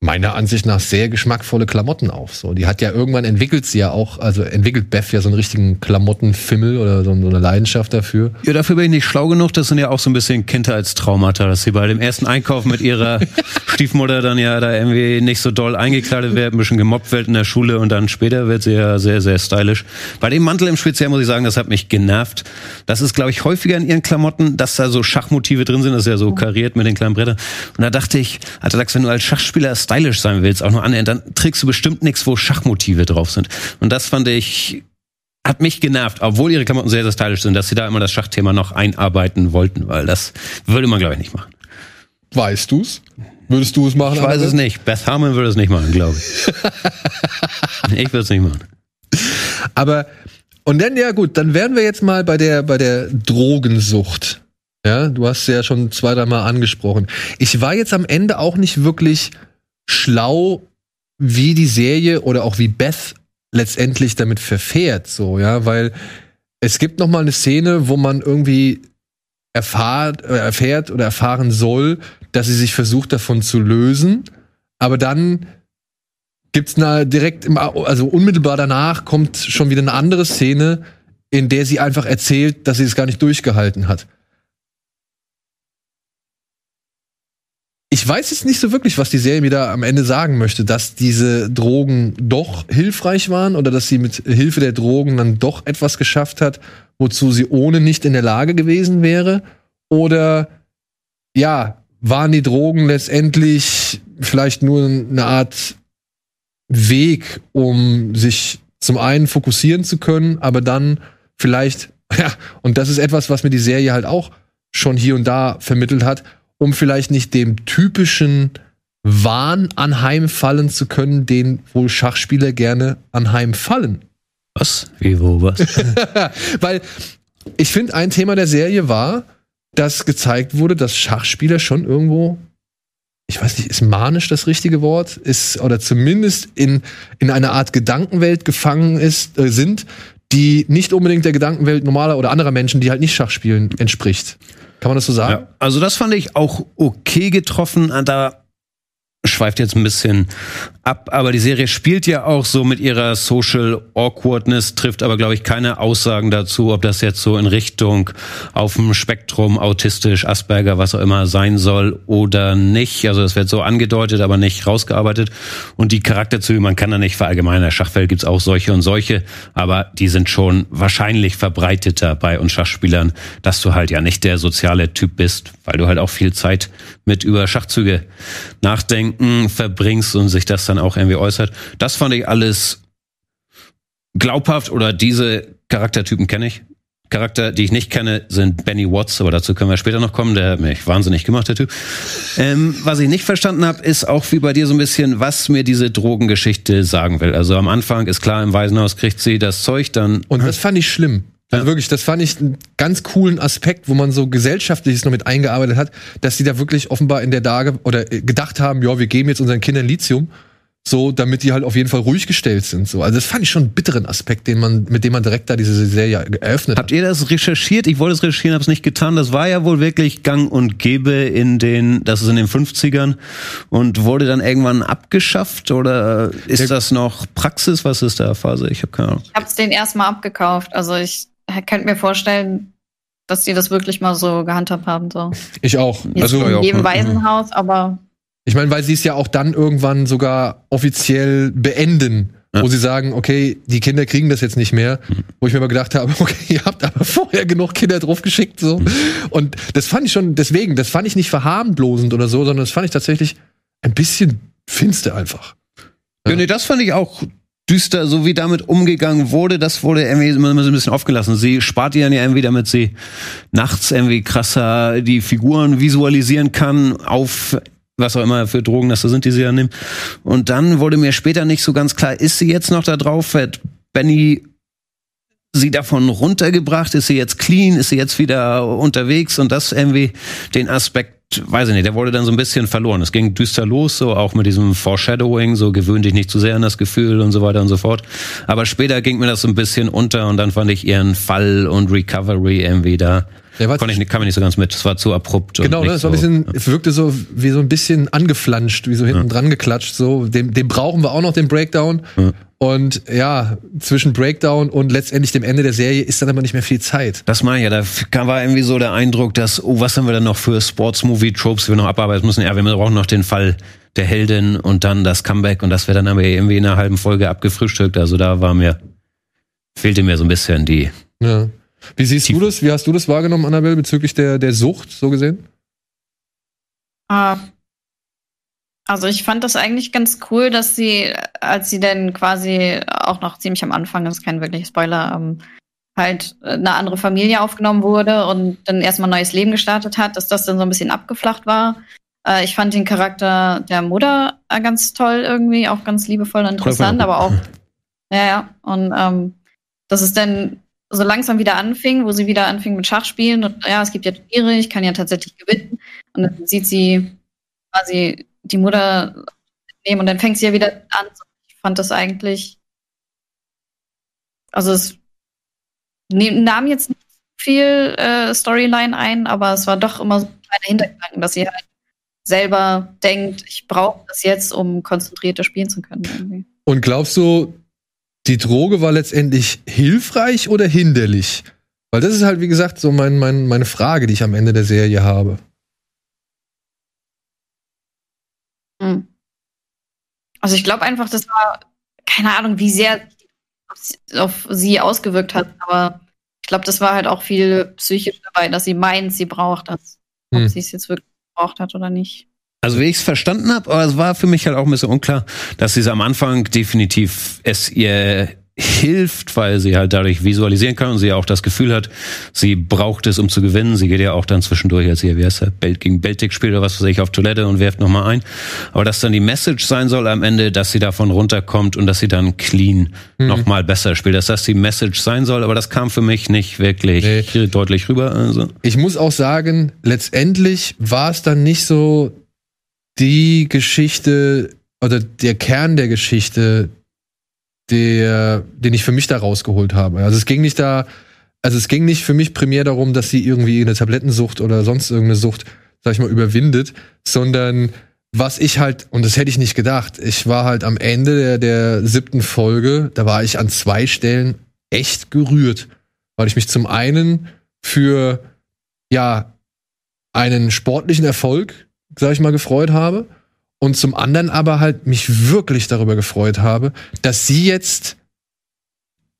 meiner Ansicht nach sehr geschmackvolle Klamotten auf. So, die hat ja irgendwann entwickelt sie ja auch, also entwickelt Beth ja so einen richtigen Klamottenfimmel oder so, eine Leidenschaft dafür. Ja, dafür bin ich nicht schlau genug. Das sind ja auch so ein bisschen Kindheitstraumata, dass sie bei dem ersten Einkauf mit ihrer Stiefmutter dann ja da irgendwie nicht so doll eingekleidet wird, ein bisschen gemobbt wird in der Schule und dann später wird sie ja sehr, sehr stylisch. Bei dem Mantel im Speziellen muss ich sagen, das hat mich genervt. Das ist, glaube ich, häufiger in ihren Klamotten, dass da so Schachmotive drin sind. Das ist ja so kariert mit den kleinen Brettern. Und da dachte ich, Alter, Dax, wenn du als Schachspieler stylisch sein willst, auch nur annähernd, dann trägst du bestimmt nichts, wo Schachmotive drauf sind. Und das fand ich hat mich genervt, obwohl ihre Klamotten sehr, sehr stylisch sind, dass sie da immer das Schachthema noch einarbeiten wollten, weil das würde man, glaube ich, nicht machen. Weißt du's? Würdest du es machen? Ich weiß es nicht. Beth Harmon würde es nicht machen, glaube ich. ich würde es nicht machen. Aber und dann ja gut, dann wären wir jetzt mal bei der bei der Drogensucht. Ja, du hast ja schon zwei, dreimal angesprochen. Ich war jetzt am Ende auch nicht wirklich schlau, wie die Serie oder auch wie Beth letztendlich damit verfährt, so ja, weil es gibt noch mal eine Szene, wo man irgendwie erfahrt, äh, erfährt oder erfahren soll, dass sie sich versucht davon zu lösen, aber dann gibt's na direkt im, also unmittelbar danach kommt schon wieder eine andere Szene, in der sie einfach erzählt, dass sie es gar nicht durchgehalten hat. Ich weiß jetzt nicht so wirklich, was die Serie mir da am Ende sagen möchte, dass diese Drogen doch hilfreich waren oder dass sie mit Hilfe der Drogen dann doch etwas geschafft hat, wozu sie ohne nicht in der Lage gewesen wäre. Oder ja, waren die Drogen letztendlich vielleicht nur eine Art Weg, um sich zum einen fokussieren zu können, aber dann vielleicht, ja, und das ist etwas, was mir die Serie halt auch schon hier und da vermittelt hat, um vielleicht nicht dem typischen Wahn anheimfallen zu können, den wohl Schachspieler gerne anheimfallen. Was? Wie, wo, was? Weil ich finde, ein Thema der Serie war, dass gezeigt wurde, dass Schachspieler schon irgendwo, ich weiß nicht, ist manisch das richtige Wort, ist oder zumindest in, in einer Art Gedankenwelt gefangen ist, äh, sind, die nicht unbedingt der Gedankenwelt normaler oder anderer Menschen, die halt nicht Schach spielen, entspricht. Kann man das so sagen? Ja, also das fand ich auch okay getroffen. Da schweift jetzt ein bisschen ab, aber die Serie spielt ja auch so mit ihrer Social Awkwardness, trifft aber, glaube ich, keine Aussagen dazu, ob das jetzt so in Richtung auf dem Spektrum autistisch, Asperger, was auch immer sein soll oder nicht. Also das wird so angedeutet, aber nicht rausgearbeitet. Und die Charakterzüge, man kann da nicht verallgemeinern. In der Schachwelt gibt's auch solche und solche, aber die sind schon wahrscheinlich verbreiteter bei uns Schachspielern, dass du halt ja nicht der soziale Typ bist, weil du halt auch viel Zeit mit über Schachzüge nachdenken verbringst und sich das dann auch irgendwie äußert. Das fand ich alles glaubhaft oder diese Charaktertypen kenne ich. Charakter, die ich nicht kenne, sind Benny Watts, aber dazu können wir später noch kommen. Der hat mich wahnsinnig gemacht, der Typ. Ähm, was ich nicht verstanden habe, ist auch wie bei dir so ein bisschen, was mir diese Drogengeschichte sagen will. Also am Anfang ist klar, im Waisenhaus kriegt sie das Zeug, dann. Und das fand ich schlimm. Also wirklich, das fand ich einen ganz coolen Aspekt, wo man so gesellschaftliches noch mit eingearbeitet hat, dass die da wirklich offenbar in der Lage oder äh, gedacht haben, ja, wir geben jetzt unseren Kindern Lithium, so, damit die halt auf jeden Fall ruhig gestellt sind. So, also das fand ich schon einen bitteren Aspekt, den man, mit dem man direkt da diese Serie eröffnet Habt ihr das recherchiert? Ich wollte es recherchieren, habe es nicht getan. Das war ja wohl wirklich Gang und Gäbe in den, das ist in den 50ern und wurde dann irgendwann abgeschafft oder ist Der- das noch Praxis? Was ist da Phase? Ich habe keine Ahnung. Ich habe es den erstmal abgekauft. Also ich könnte mir vorstellen, dass die das wirklich mal so gehandhabt haben. So. Ich auch. Jetzt Also, in auch, jedem ne? Waisenhaus, aber ich meine, weil sie es ja auch dann irgendwann sogar offiziell beenden, Ja. wo sie sagen, okay, die Kinder kriegen das jetzt nicht mehr, wo ich mir mal gedacht habe, okay, ihr habt aber vorher genug Kinder drauf geschickt, so. Und das fand ich schon, deswegen, das fand ich nicht verharmlosend oder so, sondern das fand ich tatsächlich ein bisschen finster einfach. Ja, nee, das fand ich auch düster, so wie damit umgegangen wurde, das wurde irgendwie immer, so ein bisschen aufgelassen. Sie spart ihr ja irgendwie, damit sie nachts irgendwie krasser die Figuren visualisieren kann auf was auch immer für Drogen das da sind, die sie ja nimmt. Und dann wurde mir später nicht so ganz klar, ist sie jetzt noch da drauf? Hat Benny sie davon runtergebracht? Ist sie jetzt clean? Ist sie jetzt wieder unterwegs? Und das irgendwie den Aspekt, weiß ich nicht, der wurde dann so ein bisschen verloren. Es ging düster los, so auch mit diesem Foreshadowing, so gewöhn dich nicht zu sehr an das Gefühl und so weiter und so fort. Aber später ging mir das so ein bisschen unter und dann fand ich ihren Fall und Recovery irgendwie da. War Konnte ich nicht, kam ich nicht so ganz mit. Es war zu abrupt. Genau, ne? Es war ein bisschen, es wirkte so wie so ein bisschen angeflanscht, wie so hinten dran geklatscht. So, dem, dem brauchen wir auch noch den Breakdown. Ja. Und ja, zwischen Breakdown und letztendlich dem Ende der Serie ist dann aber nicht mehr viel Zeit. Das meine ich ja, da war irgendwie so der Eindruck, dass, oh, was haben wir dann noch für Sports-Movie-Tropes, die wir noch abarbeiten müssen? Ja, wir brauchen noch den Fall der Heldin und dann das Comeback und das wäre dann aber irgendwie in einer halben Folge abgefrühstückt. Also da war mir, fehlte mir so ein bisschen die. Ja. Wie siehst Tief- du das? Wie hast du das wahrgenommen, Annabelle, bezüglich der, der Sucht, so gesehen? äh, also ich fand das eigentlich ganz cool, dass sie, als sie dann quasi auch noch ziemlich am Anfang, das ist kein wirklicher Spoiler, ähm, halt eine andere Familie aufgenommen wurde und dann erstmal ein neues Leben gestartet hat, dass das dann so ein bisschen abgeflacht war. Äh, ich fand den Charakter der Mutter äh, ganz toll irgendwie, auch ganz liebevoll und interessant, aber auch, ja, ja. Und ähm, dass es dann so langsam wieder anfing, wo sie wieder anfing mit Schachspielen und ja, es gibt ja Turniere, ich kann ja tatsächlich gewinnen. Und dann sieht sie quasi die Mutter nehmen und dann fängt sie ja wieder an. Ich fand das eigentlich, also es nahm jetzt nicht viel äh, Storyline ein, aber es war doch immer so ein kleiner Hintergedanken, dass sie halt selber denkt, ich brauche das jetzt, um konzentrierter spielen zu können. Irgendwie. Und glaubst du, die Droge war letztendlich hilfreich oder hinderlich? Weil das ist halt, wie gesagt, so mein, mein, meine Frage, die ich am Ende der Serie habe. Hm. Also ich glaube einfach, das war, keine Ahnung, wie sehr auf- auf sie ausgewirkt hat, aber ich glaube, das war halt auch viel psychisch dabei, dass sie meint, sie braucht das. Ob Hm. sie es jetzt wirklich gebraucht hat oder nicht. Also wie ich es verstanden habe, aber es war für mich halt auch ein bisschen unklar, dass sie es am Anfang definitiv es ihr hilft, weil sie halt dadurch visualisieren kann und sie ja auch das Gefühl hat, sie braucht es, um zu gewinnen. Sie geht ja auch dann zwischendurch, als sie, wie heißt er, Belt gegen Beltic spielt oder was weiß ich, auf Toilette und werft nochmal ein. Aber dass dann die Message sein soll am Ende, dass sie davon runterkommt und dass sie dann clean Mhm. nochmal besser spielt. Dass das die Message sein soll, aber das kam für mich nicht wirklich Nee. deutlich rüber. Also. Ich muss auch sagen, letztendlich war es dann nicht so die Geschichte oder der Kern der Geschichte, der, den ich für mich da rausgeholt habe. Also es ging nicht da, also es ging nicht für mich primär darum, dass sie irgendwie eine Tablettensucht oder sonst irgendeine Sucht, sag ich mal, überwindet, sondern was ich halt, und das hätte ich nicht gedacht, ich war halt am Ende der, der siebten Folge, da war ich an zwei Stellen echt gerührt, weil ich mich zum einen für, ja, einen sportlichen Erfolg, sag ich mal, gefreut habe und zum anderen aber halt mich wirklich darüber gefreut habe, dass sie jetzt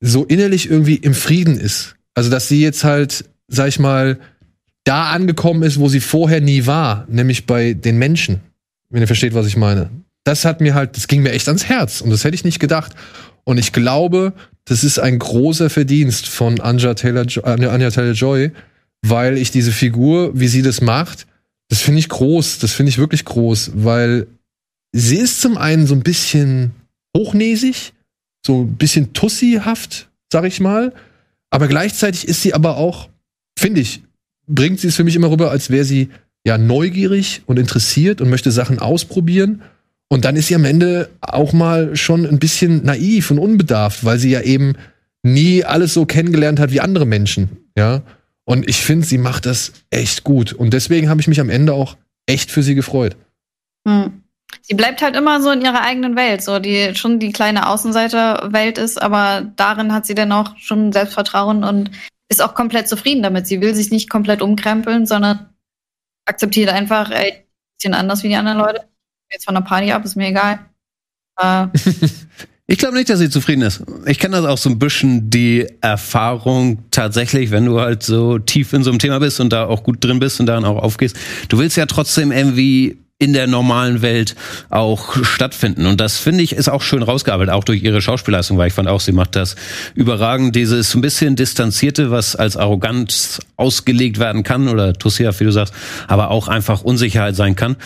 so innerlich irgendwie im Frieden ist. Also, dass sie jetzt halt, sag ich mal, da angekommen ist, wo sie vorher nie war, nämlich bei den Menschen. Wenn ihr versteht, was ich meine. Das hat mir halt, das ging mir echt ans Herz und das hätte ich nicht gedacht. Und ich glaube, das ist ein großer Verdienst von Anja Taylor, Anja, Taylor Joy, weil ich diese Figur, wie sie das macht, das finde ich groß, das finde ich wirklich groß, weil sie ist zum einen so ein bisschen hochnäsig, so ein bisschen tussihaft, sag ich mal, aber gleichzeitig ist sie aber auch, finde ich, bringt sie es für mich immer rüber, als wäre sie ja neugierig und interessiert und möchte Sachen ausprobieren. Und dann ist sie am Ende auch mal schon ein bisschen naiv und unbedarft, weil sie ja eben nie alles so kennengelernt hat wie andere Menschen, ja. Und ich finde, sie macht das echt gut. Und deswegen habe ich mich am Ende auch echt für sie gefreut. Hm. Sie bleibt halt immer so in ihrer eigenen Welt, so die schon die kleine Außenseiterwelt ist, aber darin hat sie dann auch schon Selbstvertrauen und ist auch komplett zufrieden damit. Sie will sich nicht komplett umkrempeln, sondern akzeptiert einfach, ey, ein bisschen anders wie die anderen Leute. Jetzt von der Party ab, ist mir egal. Äh, Ich glaube nicht, dass sie zufrieden ist. Ich kenne das auch so ein bisschen die Erfahrung tatsächlich, wenn du halt so tief in so einem Thema bist und da auch gut drin bist und daran auch aufgehst. Du willst ja trotzdem irgendwie in der normalen Welt auch stattfinden. Und das finde ich ist auch schön rausgearbeitet, auch durch ihre Schauspielleistung, weil ich fand auch, sie macht das überragend. Dieses ein bisschen distanzierte, was als arrogant ausgelegt werden kann oder Tussia, wie du sagst, aber auch einfach Unsicherheit sein kann.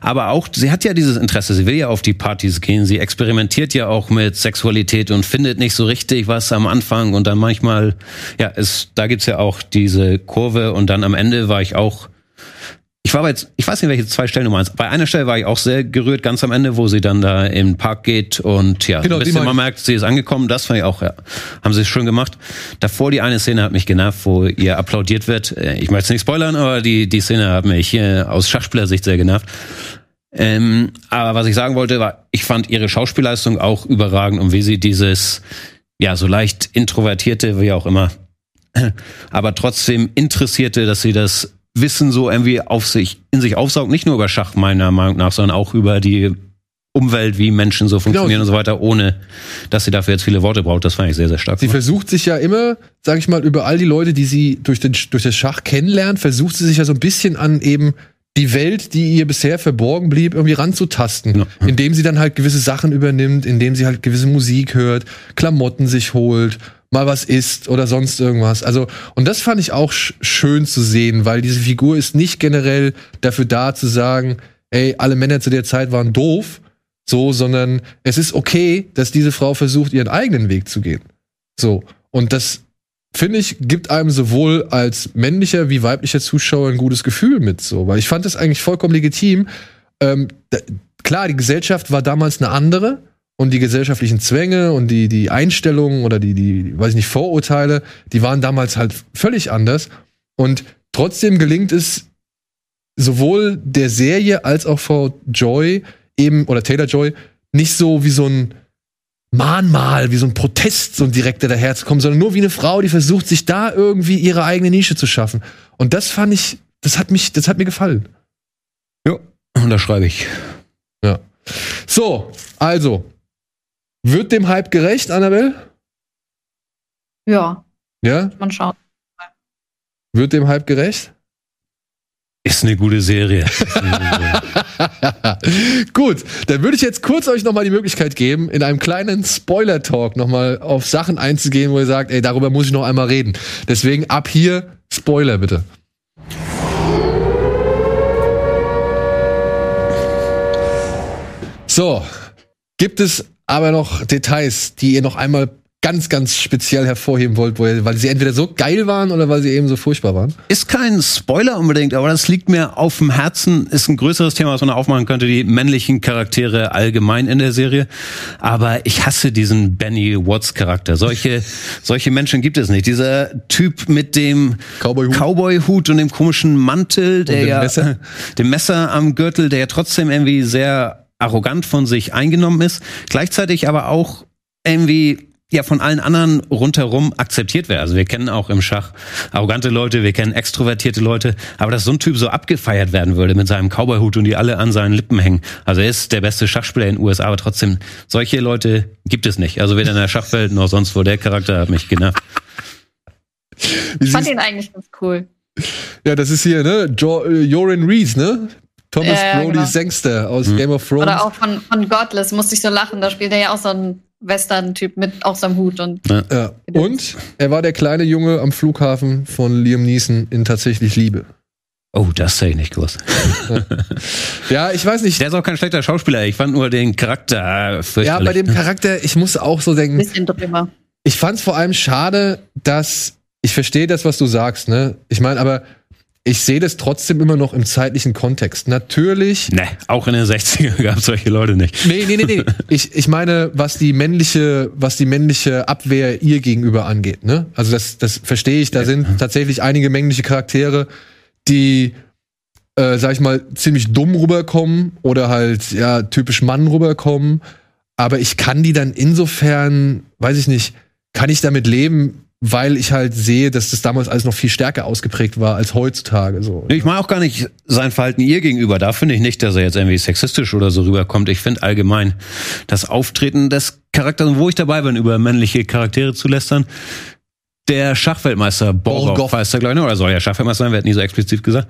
Aber auch, sie hat ja dieses Interesse, sie will ja auf die Partys gehen, sie experimentiert ja auch mit Sexualität und findet nicht so richtig was am Anfang und dann manchmal, ja, es, da gibt's ja auch diese Kurve und dann am Ende war ich auch ich war jetzt, ich weiß nicht, welche zwei Stellen du meinst. Bei einer Stelle war ich auch sehr gerührt, ganz am Ende, wo sie dann da im Park geht und ja, Genau, ein bisschen man merkt, sie ist angekommen. Das fand ich auch, ja, haben sie schön gemacht. Davor die eine Szene hat mich genervt, wo ihr applaudiert wird. Äh, Ich möchte es nicht spoilern, aber die, die Szene hat mich hier aus Schachspielersicht sehr genervt. Ähm, aber was ich sagen wollte, war, ich fand ihre Schauspielleistung auch überragend und wie sie dieses, ja, so leicht introvertierte, wie auch immer, aber trotzdem interessierte, dass sie das Wissen so irgendwie auf sich, in sich aufsaugt, nicht nur über Schach meiner Meinung nach, sondern auch über die Umwelt, wie Menschen so funktionieren und so weiter, ohne dass sie dafür jetzt viele Worte braucht. Das fand ich sehr, sehr stark. Sie gemacht. versucht sich ja immer, sag ich mal, über all die Leute, die sie durch, den, durch das Schach kennenlernt, versucht sie sich ja so ein bisschen an eben die Welt, die ihr bisher verborgen blieb, irgendwie ranzutasten. Ja. Indem sie dann halt gewisse Sachen übernimmt, indem sie halt gewisse Musik hört, Klamotten sich holt, mal was isst oder sonst irgendwas. Also, und das fand ich auch sch schön zu sehen, weil diese Figur ist nicht generell dafür da zu sagen, ey, alle Männer zu der Zeit waren doof, so, sondern es ist okay, dass diese Frau versucht, ihren eigenen Weg zu gehen. So. Und das, finde ich, gibt einem sowohl als männlicher wie weiblicher Zuschauer ein gutes Gefühl mit, so. Weil ich fand das eigentlich vollkommen legitim. Ähm, da, klar, die Gesellschaft war damals eine andere und die gesellschaftlichen Zwänge und die, die Einstellungen oder die, die, weiß ich nicht, Vorurteile, die waren damals halt völlig anders. Und trotzdem gelingt es sowohl der Serie als auch Frau Joy eben, oder Taylor Joy, nicht so wie so ein Mahnmal, wie so ein Protest, so ein direkter daherzukommen, sondern nur wie eine Frau, die versucht, sich da irgendwie ihre eigene Nische zu schaffen. Und das fand ich, das hat mich, das hat mir gefallen. Ja, unterschreibe ich. Ja. So, also, wird dem Hype gerecht, Annabelle? ja, Ja? man schaut. Wird dem Hype gerecht? Ist eine gute Serie. Ist eine gute Serie. Gut, dann würde ich jetzt kurz euch nochmal die Möglichkeit geben, in einem kleinen Spoiler-Talk nochmal auf Sachen einzugehen, wo ihr sagt, ey, darüber muss ich noch einmal reden. Deswegen ab hier Spoiler bitte. So, gibt es aber noch Details, die ihr noch einmal ganz, ganz speziell hervorheben wollt, weil sie entweder so geil waren oder weil sie eben so furchtbar waren? Ist kein Spoiler unbedingt, aber das liegt mir auf dem Herzen. Ist ein größeres Thema, was man aufmachen könnte, die männlichen Charaktere allgemein in der Serie. Aber ich hasse diesen Benny Watts Charakter. Solche, solche Menschen gibt es nicht. Dieser Typ mit dem Cowboy-Hut. Cowboy-Hut und dem komischen Mantel, der dem ja, Messer. dem Messer am Gürtel, der ja trotzdem irgendwie sehr arrogant von sich eingenommen ist, gleichzeitig aber auch irgendwie ja von allen anderen rundherum akzeptiert wird. Also wir kennen auch im Schach arrogante Leute, wir kennen extrovertierte Leute, aber dass so ein Typ so abgefeiert werden würde mit seinem Cowboyhut und die alle an seinen Lippen hängen. Also er ist der beste Schachspieler in den USA, aber trotzdem solche Leute gibt es nicht. Also weder in der Schachwelt noch sonst wo. Der Charakter hat mich genervt. Ich fand ihn eigentlich ganz cool. ja, das ist hier, ne? Jo Joran Rees, ne? Thomas ja, Brody genau. Sangster aus Hm. Game of Thrones. Oder auch von, von Godless musste ich so lachen. Da spielt er ja auch so einen Western-Typ mit auch seinem Hut und Ja. Und er war der kleine Junge am Flughafen von Liam Neeson in Tatsächlich Liebe. Oh, das sei ich nicht gewusst. Ja, ich weiß nicht. Der ist auch kein schlechter Schauspieler. Ich fand nur den Charakter äh, Ja, bei dem Charakter, ich muss auch so denken, bisschen drüber. ich fand es vor allem schade, dass ich verstehe das, was du sagst, ne? Ich meine, aber ich sehe das trotzdem immer noch im zeitlichen Kontext. Natürlich. Ne, auch in den 60er gab es solche Leute nicht. Nee, nee, nee, nee. Ich, ich meine, was die männliche, was die männliche Abwehr ihr gegenüber angeht, ne? Also das, das verstehe ich. Da sind tatsächlich einige männliche Charaktere, die, äh, sag ich mal, ziemlich dumm rüberkommen oder halt, ja, typisch Mann rüberkommen. Aber ich kann die dann insofern, weiß ich nicht, kann ich damit leben, weil ich halt sehe, dass das damals alles noch viel stärker ausgeprägt war als heutzutage. So. Ich mag auch gar nicht sein Verhalten ihr gegenüber. Da finde ich nicht, dass er jetzt irgendwie sexistisch oder so rüberkommt. Ich finde allgemein das Auftreten des Charakters, wo ich dabei bin, über männliche Charaktere zu lästern. Der Schachweltmeister Borgoff, Borgoff. heißt er, glaube ich, ne? oder soll ja Schachweltmeister sein, wird nie so explizit gesagt.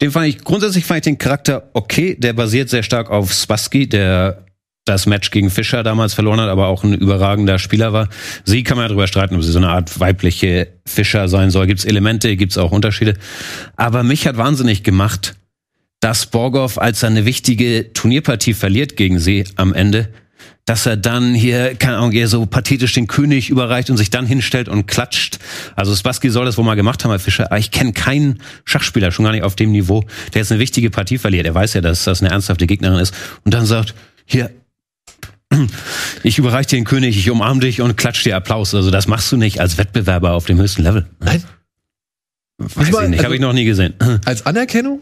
Den fand ich, grundsätzlich fand ich den Charakter okay. Der basiert sehr stark auf Spassky, der das Match gegen Fischer damals verloren hat, aber auch ein überragender Spieler war. Sie kann man ja drüber streiten, ob sie so eine Art weibliche Fischer sein soll. Gibt es Elemente, gibt es auch Unterschiede. Aber mich hat wahnsinnig gemacht, dass Borgoff, als er eine wichtige Turnierpartie verliert gegen sie am Ende, dass er dann hier, keine Ahnung, eher so pathetisch den König überreicht und sich dann hinstellt und klatscht. Also Spassky soll das wohl mal gemacht haben, Herr Fischer. Aber ich kenne keinen Schachspieler, schon gar nicht auf dem Niveau, der jetzt eine wichtige Partie verliert. Er weiß ja, dass das eine ernsthafte Gegnerin ist. Und dann sagt, hier, ich überreiche dir den König, ich umarme dich und klatsch dir Applaus. Also das machst du nicht als Wettbewerber auf dem höchsten Level. Nein. Weiß mal, ich nicht, also- habe ich noch nie gesehen. Als Anerkennung?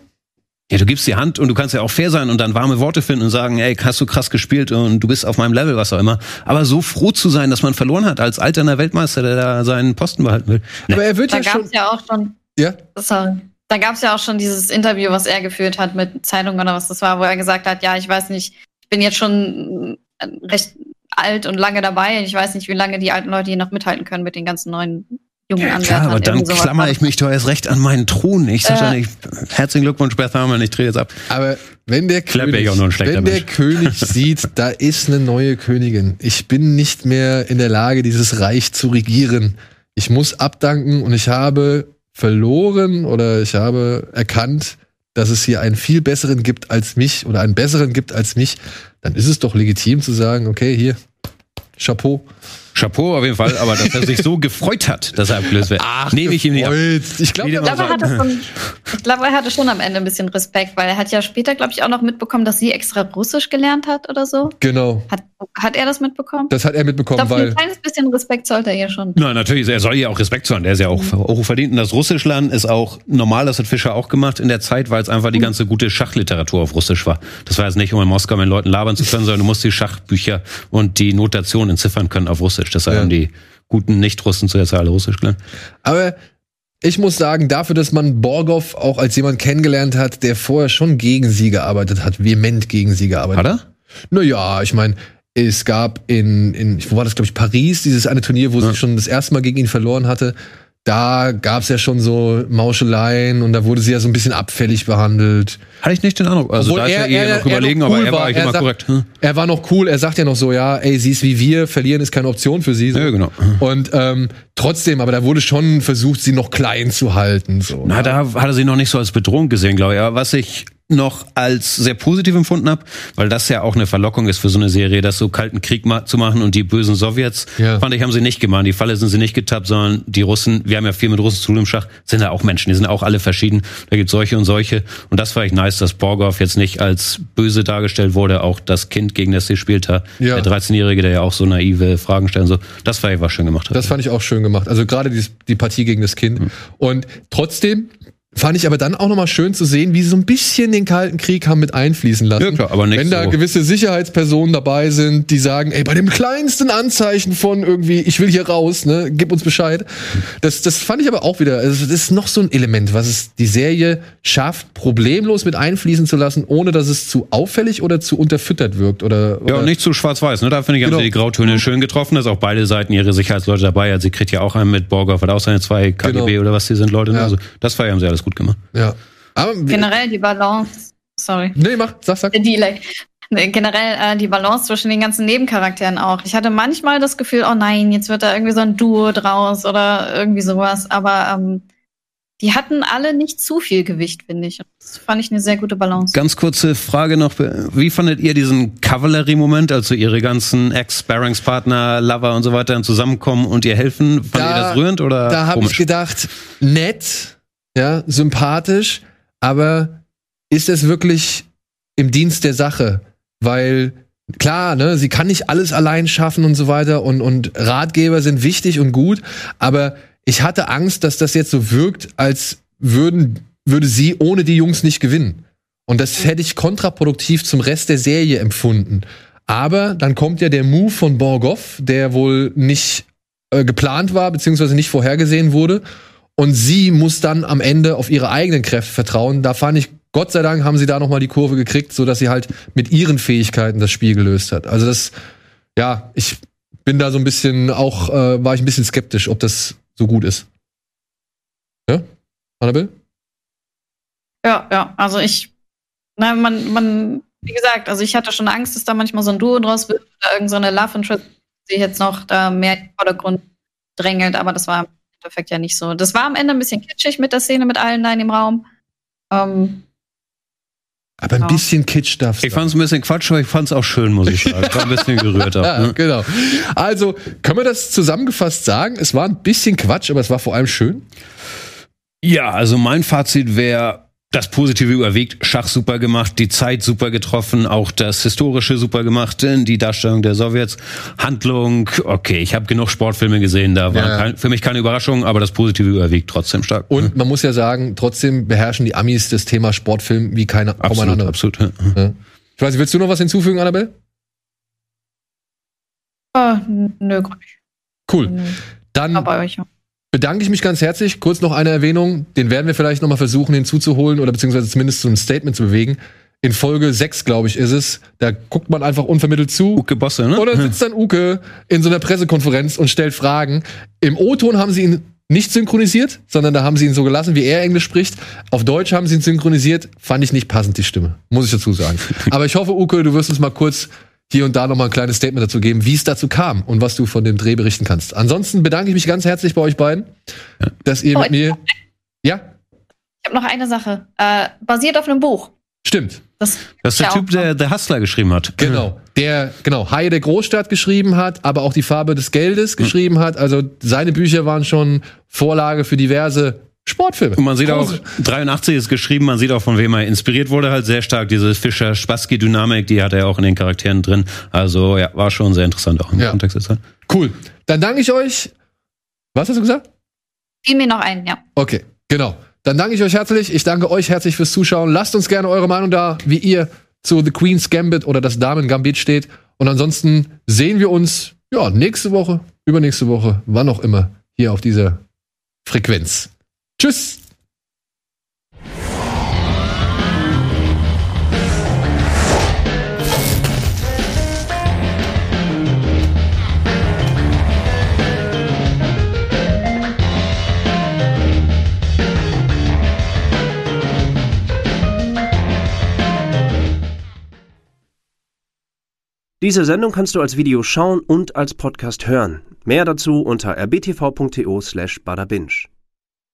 Ja, du gibst die Hand und du kannst ja auch fair sein und dann warme Worte finden und sagen, ey, hast du krass gespielt und du bist auf meinem Level, was auch immer. Aber so froh zu sein, dass man verloren hat als alterner Weltmeister, der da seinen Posten behalten will. Aber er wird Da ja gab schon. es ja auch schon, Ja, sorry. Da gab es ja auch schon dieses Interview, was er geführt hat mit Zeitung oder was das war, wo er gesagt hat, ja, ich weiß nicht, ich bin jetzt schon recht alt und lange dabei. Ich weiß nicht, wie lange die alten Leute hier noch mithalten können mit den ganzen neuen jungen Ja, Anwärtern. klar, aber dann Irgendwie sowas klammer war ich mich doch erst recht an meinen Thron. Ich sag Ja. doch nicht, herzlichen Glückwunsch, Beth Harmon, ich drehe jetzt ab. aber wenn der wäre König, ich auch nur ein schlechter wenn der Mensch. König sieht, da ist eine neue Königin. Ich bin nicht mehr in der Lage, dieses Reich zu regieren. Ich muss abdanken und ich habe verloren oder ich habe erkannt, dass es hier einen viel besseren gibt als mich oder einen besseren gibt als mich. Dann ist es doch legitim zu sagen, okay, hier, Chapeau. Chapeau auf jeden Fall, aber dass er sich so gefreut hat, dass er abgelöst wird, nehme ich ihm nicht ab. Ich glaube, Ich glaube, er hatte schon, ich glaube, er hatte schon am Ende ein bisschen Respekt, weil er hat ja später, glaube ich, auch noch mitbekommen, dass sie extra Russisch gelernt hat oder so. genau. Hat, hat er das mitbekommen? Das hat er Ich mitbekommen, glaube, ein weil kleines bisschen Respekt sollte er ihr schon. Nein, natürlich, er soll ja auch Respekt zollen. Der ist ja auch hoch verdient. Und das Russisch lernen ist auch normal, das hat Fischer auch gemacht in der Zeit, weil es einfach die ganze gute Schachliteratur auf Russisch war. Das war jetzt nicht, um in Moskau mit Leuten labern zu können, sondern du musst die Schachbücher und die Notation entziffern können auf Russisch. Deshalb Ja. haben die guten Nicht-Russen zuerst alle Russisch gelernt. Aber ich muss sagen, dafür, dass man Borgoff auch als jemand kennengelernt hat, der vorher schon gegen sie gearbeitet hat, vehement gegen sie gearbeitet Hat er? Naja, ich meine, es gab in, in, wo war das, glaube ich, Paris, dieses eine Turnier, wo Ja. sie schon das erste Mal gegen ihn verloren hatte. Da gab's ja schon so Mauscheleien und da wurde sie ja so ein bisschen abfällig behandelt. Hatte ich nicht den Eindruck. Also Obwohl da ist er- er, eher er- noch er überlegen, noch aber cool er war, war. eigentlich Er immer sagt- korrekt. Hm? Er war noch cool, er sagt ja noch so, ja, ey, sie ist wie wir, verlieren ist keine Option für sie. So. Ja, genau. Und ähm, trotzdem, aber da wurde schon versucht, sie noch klein zu halten. So. Na, da hat er sie noch nicht so als Bedrohung gesehen, glaube ich. Aber was ich noch als sehr positiv empfunden habe, weil das ja auch eine Verlockung ist für so eine Serie, das so kalten Krieg ma zu machen und die bösen Sowjets, Ja. fand ich, haben sie nicht gemacht. Die Falle sind sie nicht getappt, sondern die Russen, wir haben ja viel mit Russen zu tun im Schach, sind ja auch Menschen, die sind auch alle verschieden. Da gibt solche und solche. Und das fand ich nice, dass Borgoff jetzt nicht als böse dargestellt wurde, auch das Kind, gegen das sie spielt hat, Ja. der 13-Jährige, der ja auch so naive Fragen stellt und so. Das fand ich, was schön gemacht hat. Das fand ich auch schön gemacht. Also gerade die, die Partie gegen das Kind. Mhm. Und trotzdem fand ich aber dann auch nochmal schön zu sehen, wie sie so ein bisschen den Kalten Krieg haben mit einfließen lassen. Ja, klar, aber nicht Wenn da so. gewisse Sicherheitspersonen dabei sind, die sagen, ey, bei dem kleinsten Anzeichen von irgendwie, ich will hier raus, ne, gib uns Bescheid. Das, das fand ich aber auch wieder, also das ist noch so ein Element, was es die Serie schafft, problemlos mit einfließen zu lassen, ohne dass es zu auffällig oder zu unterfüttert wirkt. Oder, oder Ja, und nicht zu schwarz-weiß, ne? Da finde ich, haben Genau. sie die Grautöne schön getroffen, dass auch beide Seiten ihre Sicherheitsleute dabei hat. Sie kriegt ja auch einen mit Borgoff, hat auch seine zwei KGB Genau. oder was die sind, Leute. Ne? Ja. Also, das war, haben sie alles gut gemacht. Ja. Aber, Generell die Balance, sorry, nee, mach, sag, sag. Delay. Nee, Generell äh, die Balance zwischen den ganzen Nebencharakteren auch. Ich hatte manchmal das Gefühl, oh nein, jetzt wird da irgendwie so ein Duo draus oder irgendwie sowas. Aber ähm, die hatten alle nicht zu viel Gewicht, finde ich. Das fand ich eine sehr gute Balance. Ganz kurze Frage noch. Wie fandet ihr diesen Cavalry-Moment, also ihre ganzen Ex-Sparringspartner, Lover und so weiter dann zusammenkommen und ihr helfen? Fand Da- ihr das rührend oder Da habe ich gedacht, nett, ja, sympathisch, aber ist es wirklich im Dienst der Sache? Weil klar, ne, sie kann nicht alles allein schaffen und so weiter und, und Ratgeber sind wichtig und gut, aber ich hatte Angst, dass das jetzt so wirkt, als würden, würde sie ohne die Jungs nicht gewinnen. Und das hätte ich kontraproduktiv zum Rest der Serie empfunden. Aber dann kommt ja der Move von Borgoff, der wohl nicht äh, geplant war, beziehungsweise nicht vorhergesehen wurde. Und sie muss dann am Ende auf ihre eigenen Kräfte vertrauen. Da fand ich, Gott sei Dank haben sie da nochmal die Kurve gekriegt, so dass sie halt mit ihren Fähigkeiten das Spiel gelöst hat. Also das, ja, ich bin da so ein bisschen auch, äh, war ich ein bisschen skeptisch, ob das so gut ist. Ja? Annabelle? Ja, ja. Also ich, na, man, man, wie gesagt, also ich hatte schon Angst, dass da manchmal so ein Duo draus wird oder irgendeine so eine Love Interest, die jetzt noch da mehr in den Vordergrund drängelt, aber das war im Endeffekt ja nicht so. Das war am Ende ein bisschen kitschig mit der Szene mit allen da in dem Raum. Ähm, Aber ein Ja. bisschen Kitsch darf's. Ich fand es ein bisschen Quatsch, aber ich fand es auch schön, muss ich sagen. Ich war ein bisschen gerührt. Auch, Ja, ne? genau. Also, können wir das zusammengefasst sagen? Es war ein bisschen Quatsch, aber es war vor allem schön. Ja, also mein Fazit wäre, das Positive überwiegt, Schach super gemacht, die Zeit super getroffen, auch das Historische super gemacht, äh, die Darstellung der Sowjets, Handlung, okay, ich habe genug Sportfilme gesehen, da war Ja. kein, für mich keine Überraschung, aber das Positive überwiegt trotzdem stark. Und man muss ja sagen, trotzdem beherrschen die Amis das Thema Sportfilm wie keine kaum ein absolut, absolut. ja. Ja. Ich weiß nicht, willst du noch was hinzufügen, Annabelle? äh, nö, gar nicht. Cool. Nö. Dann Bedanke ich mich ganz herzlich. Kurz noch eine Erwähnung, den werden wir vielleicht noch mal versuchen hinzuzuholen oder beziehungsweise zumindest zu einem Statement zu bewegen. In Folge 6, glaube ich, ist es. Da guckt man einfach unvermittelt zu. Uke Bosse, ne? Oder sitzt dann Uke in so einer Pressekonferenz und stellt Fragen. Im O-Ton haben sie ihn nicht synchronisiert, sondern da haben sie ihn so gelassen, wie er Englisch spricht. Auf Deutsch haben sie ihn synchronisiert. Fand ich nicht passend, die Stimme. Muss ich dazu sagen. Aber ich hoffe, Uke, du wirst uns mal kurz hier und da noch mal ein kleines Statement dazu geben, wie es dazu kam und was du von dem Dreh berichten kannst. Ansonsten bedanke ich mich ganz herzlich bei euch beiden, dass ihr Oh, mit mir. Ja, Ich habe noch eine Sache. Äh, basiert auf einem Buch. stimmt. Das, Das ist der ja Typ, der der Hustler geschrieben hat. Genau. Der, genau, Haie der Großstadt geschrieben hat, aber auch die Farbe des Geldes geschrieben hat. Also seine Bücher waren schon Vorlage für diverse Sportfilme. Und man sieht auch, Große- 83 ist geschrieben, man sieht auch, von wem er inspiriert wurde, halt sehr stark. Diese Fischer-Spassky-Dynamik, die hat er auch in den Charakteren drin. Also ja, war schon sehr interessant auch im Ja. Kontext der Zeit. Cool. Dann danke ich euch. Was hast du gesagt? fiel mir noch ein, ja. Okay, genau. Dann danke ich euch herzlich. Ich danke euch herzlich fürs Zuschauen. Lasst uns gerne eure Meinung da, wie ihr zu The Queen's Gambit oder das Damen Gambit steht. Und ansonsten sehen wir uns ja nächste Woche, übernächste Woche, wann auch immer, hier auf dieser Frequenz. Tschüss. Diese Sendung kannst du als Video schauen und als Podcast hören. Mehr dazu unter rbtv.to slash badabinch.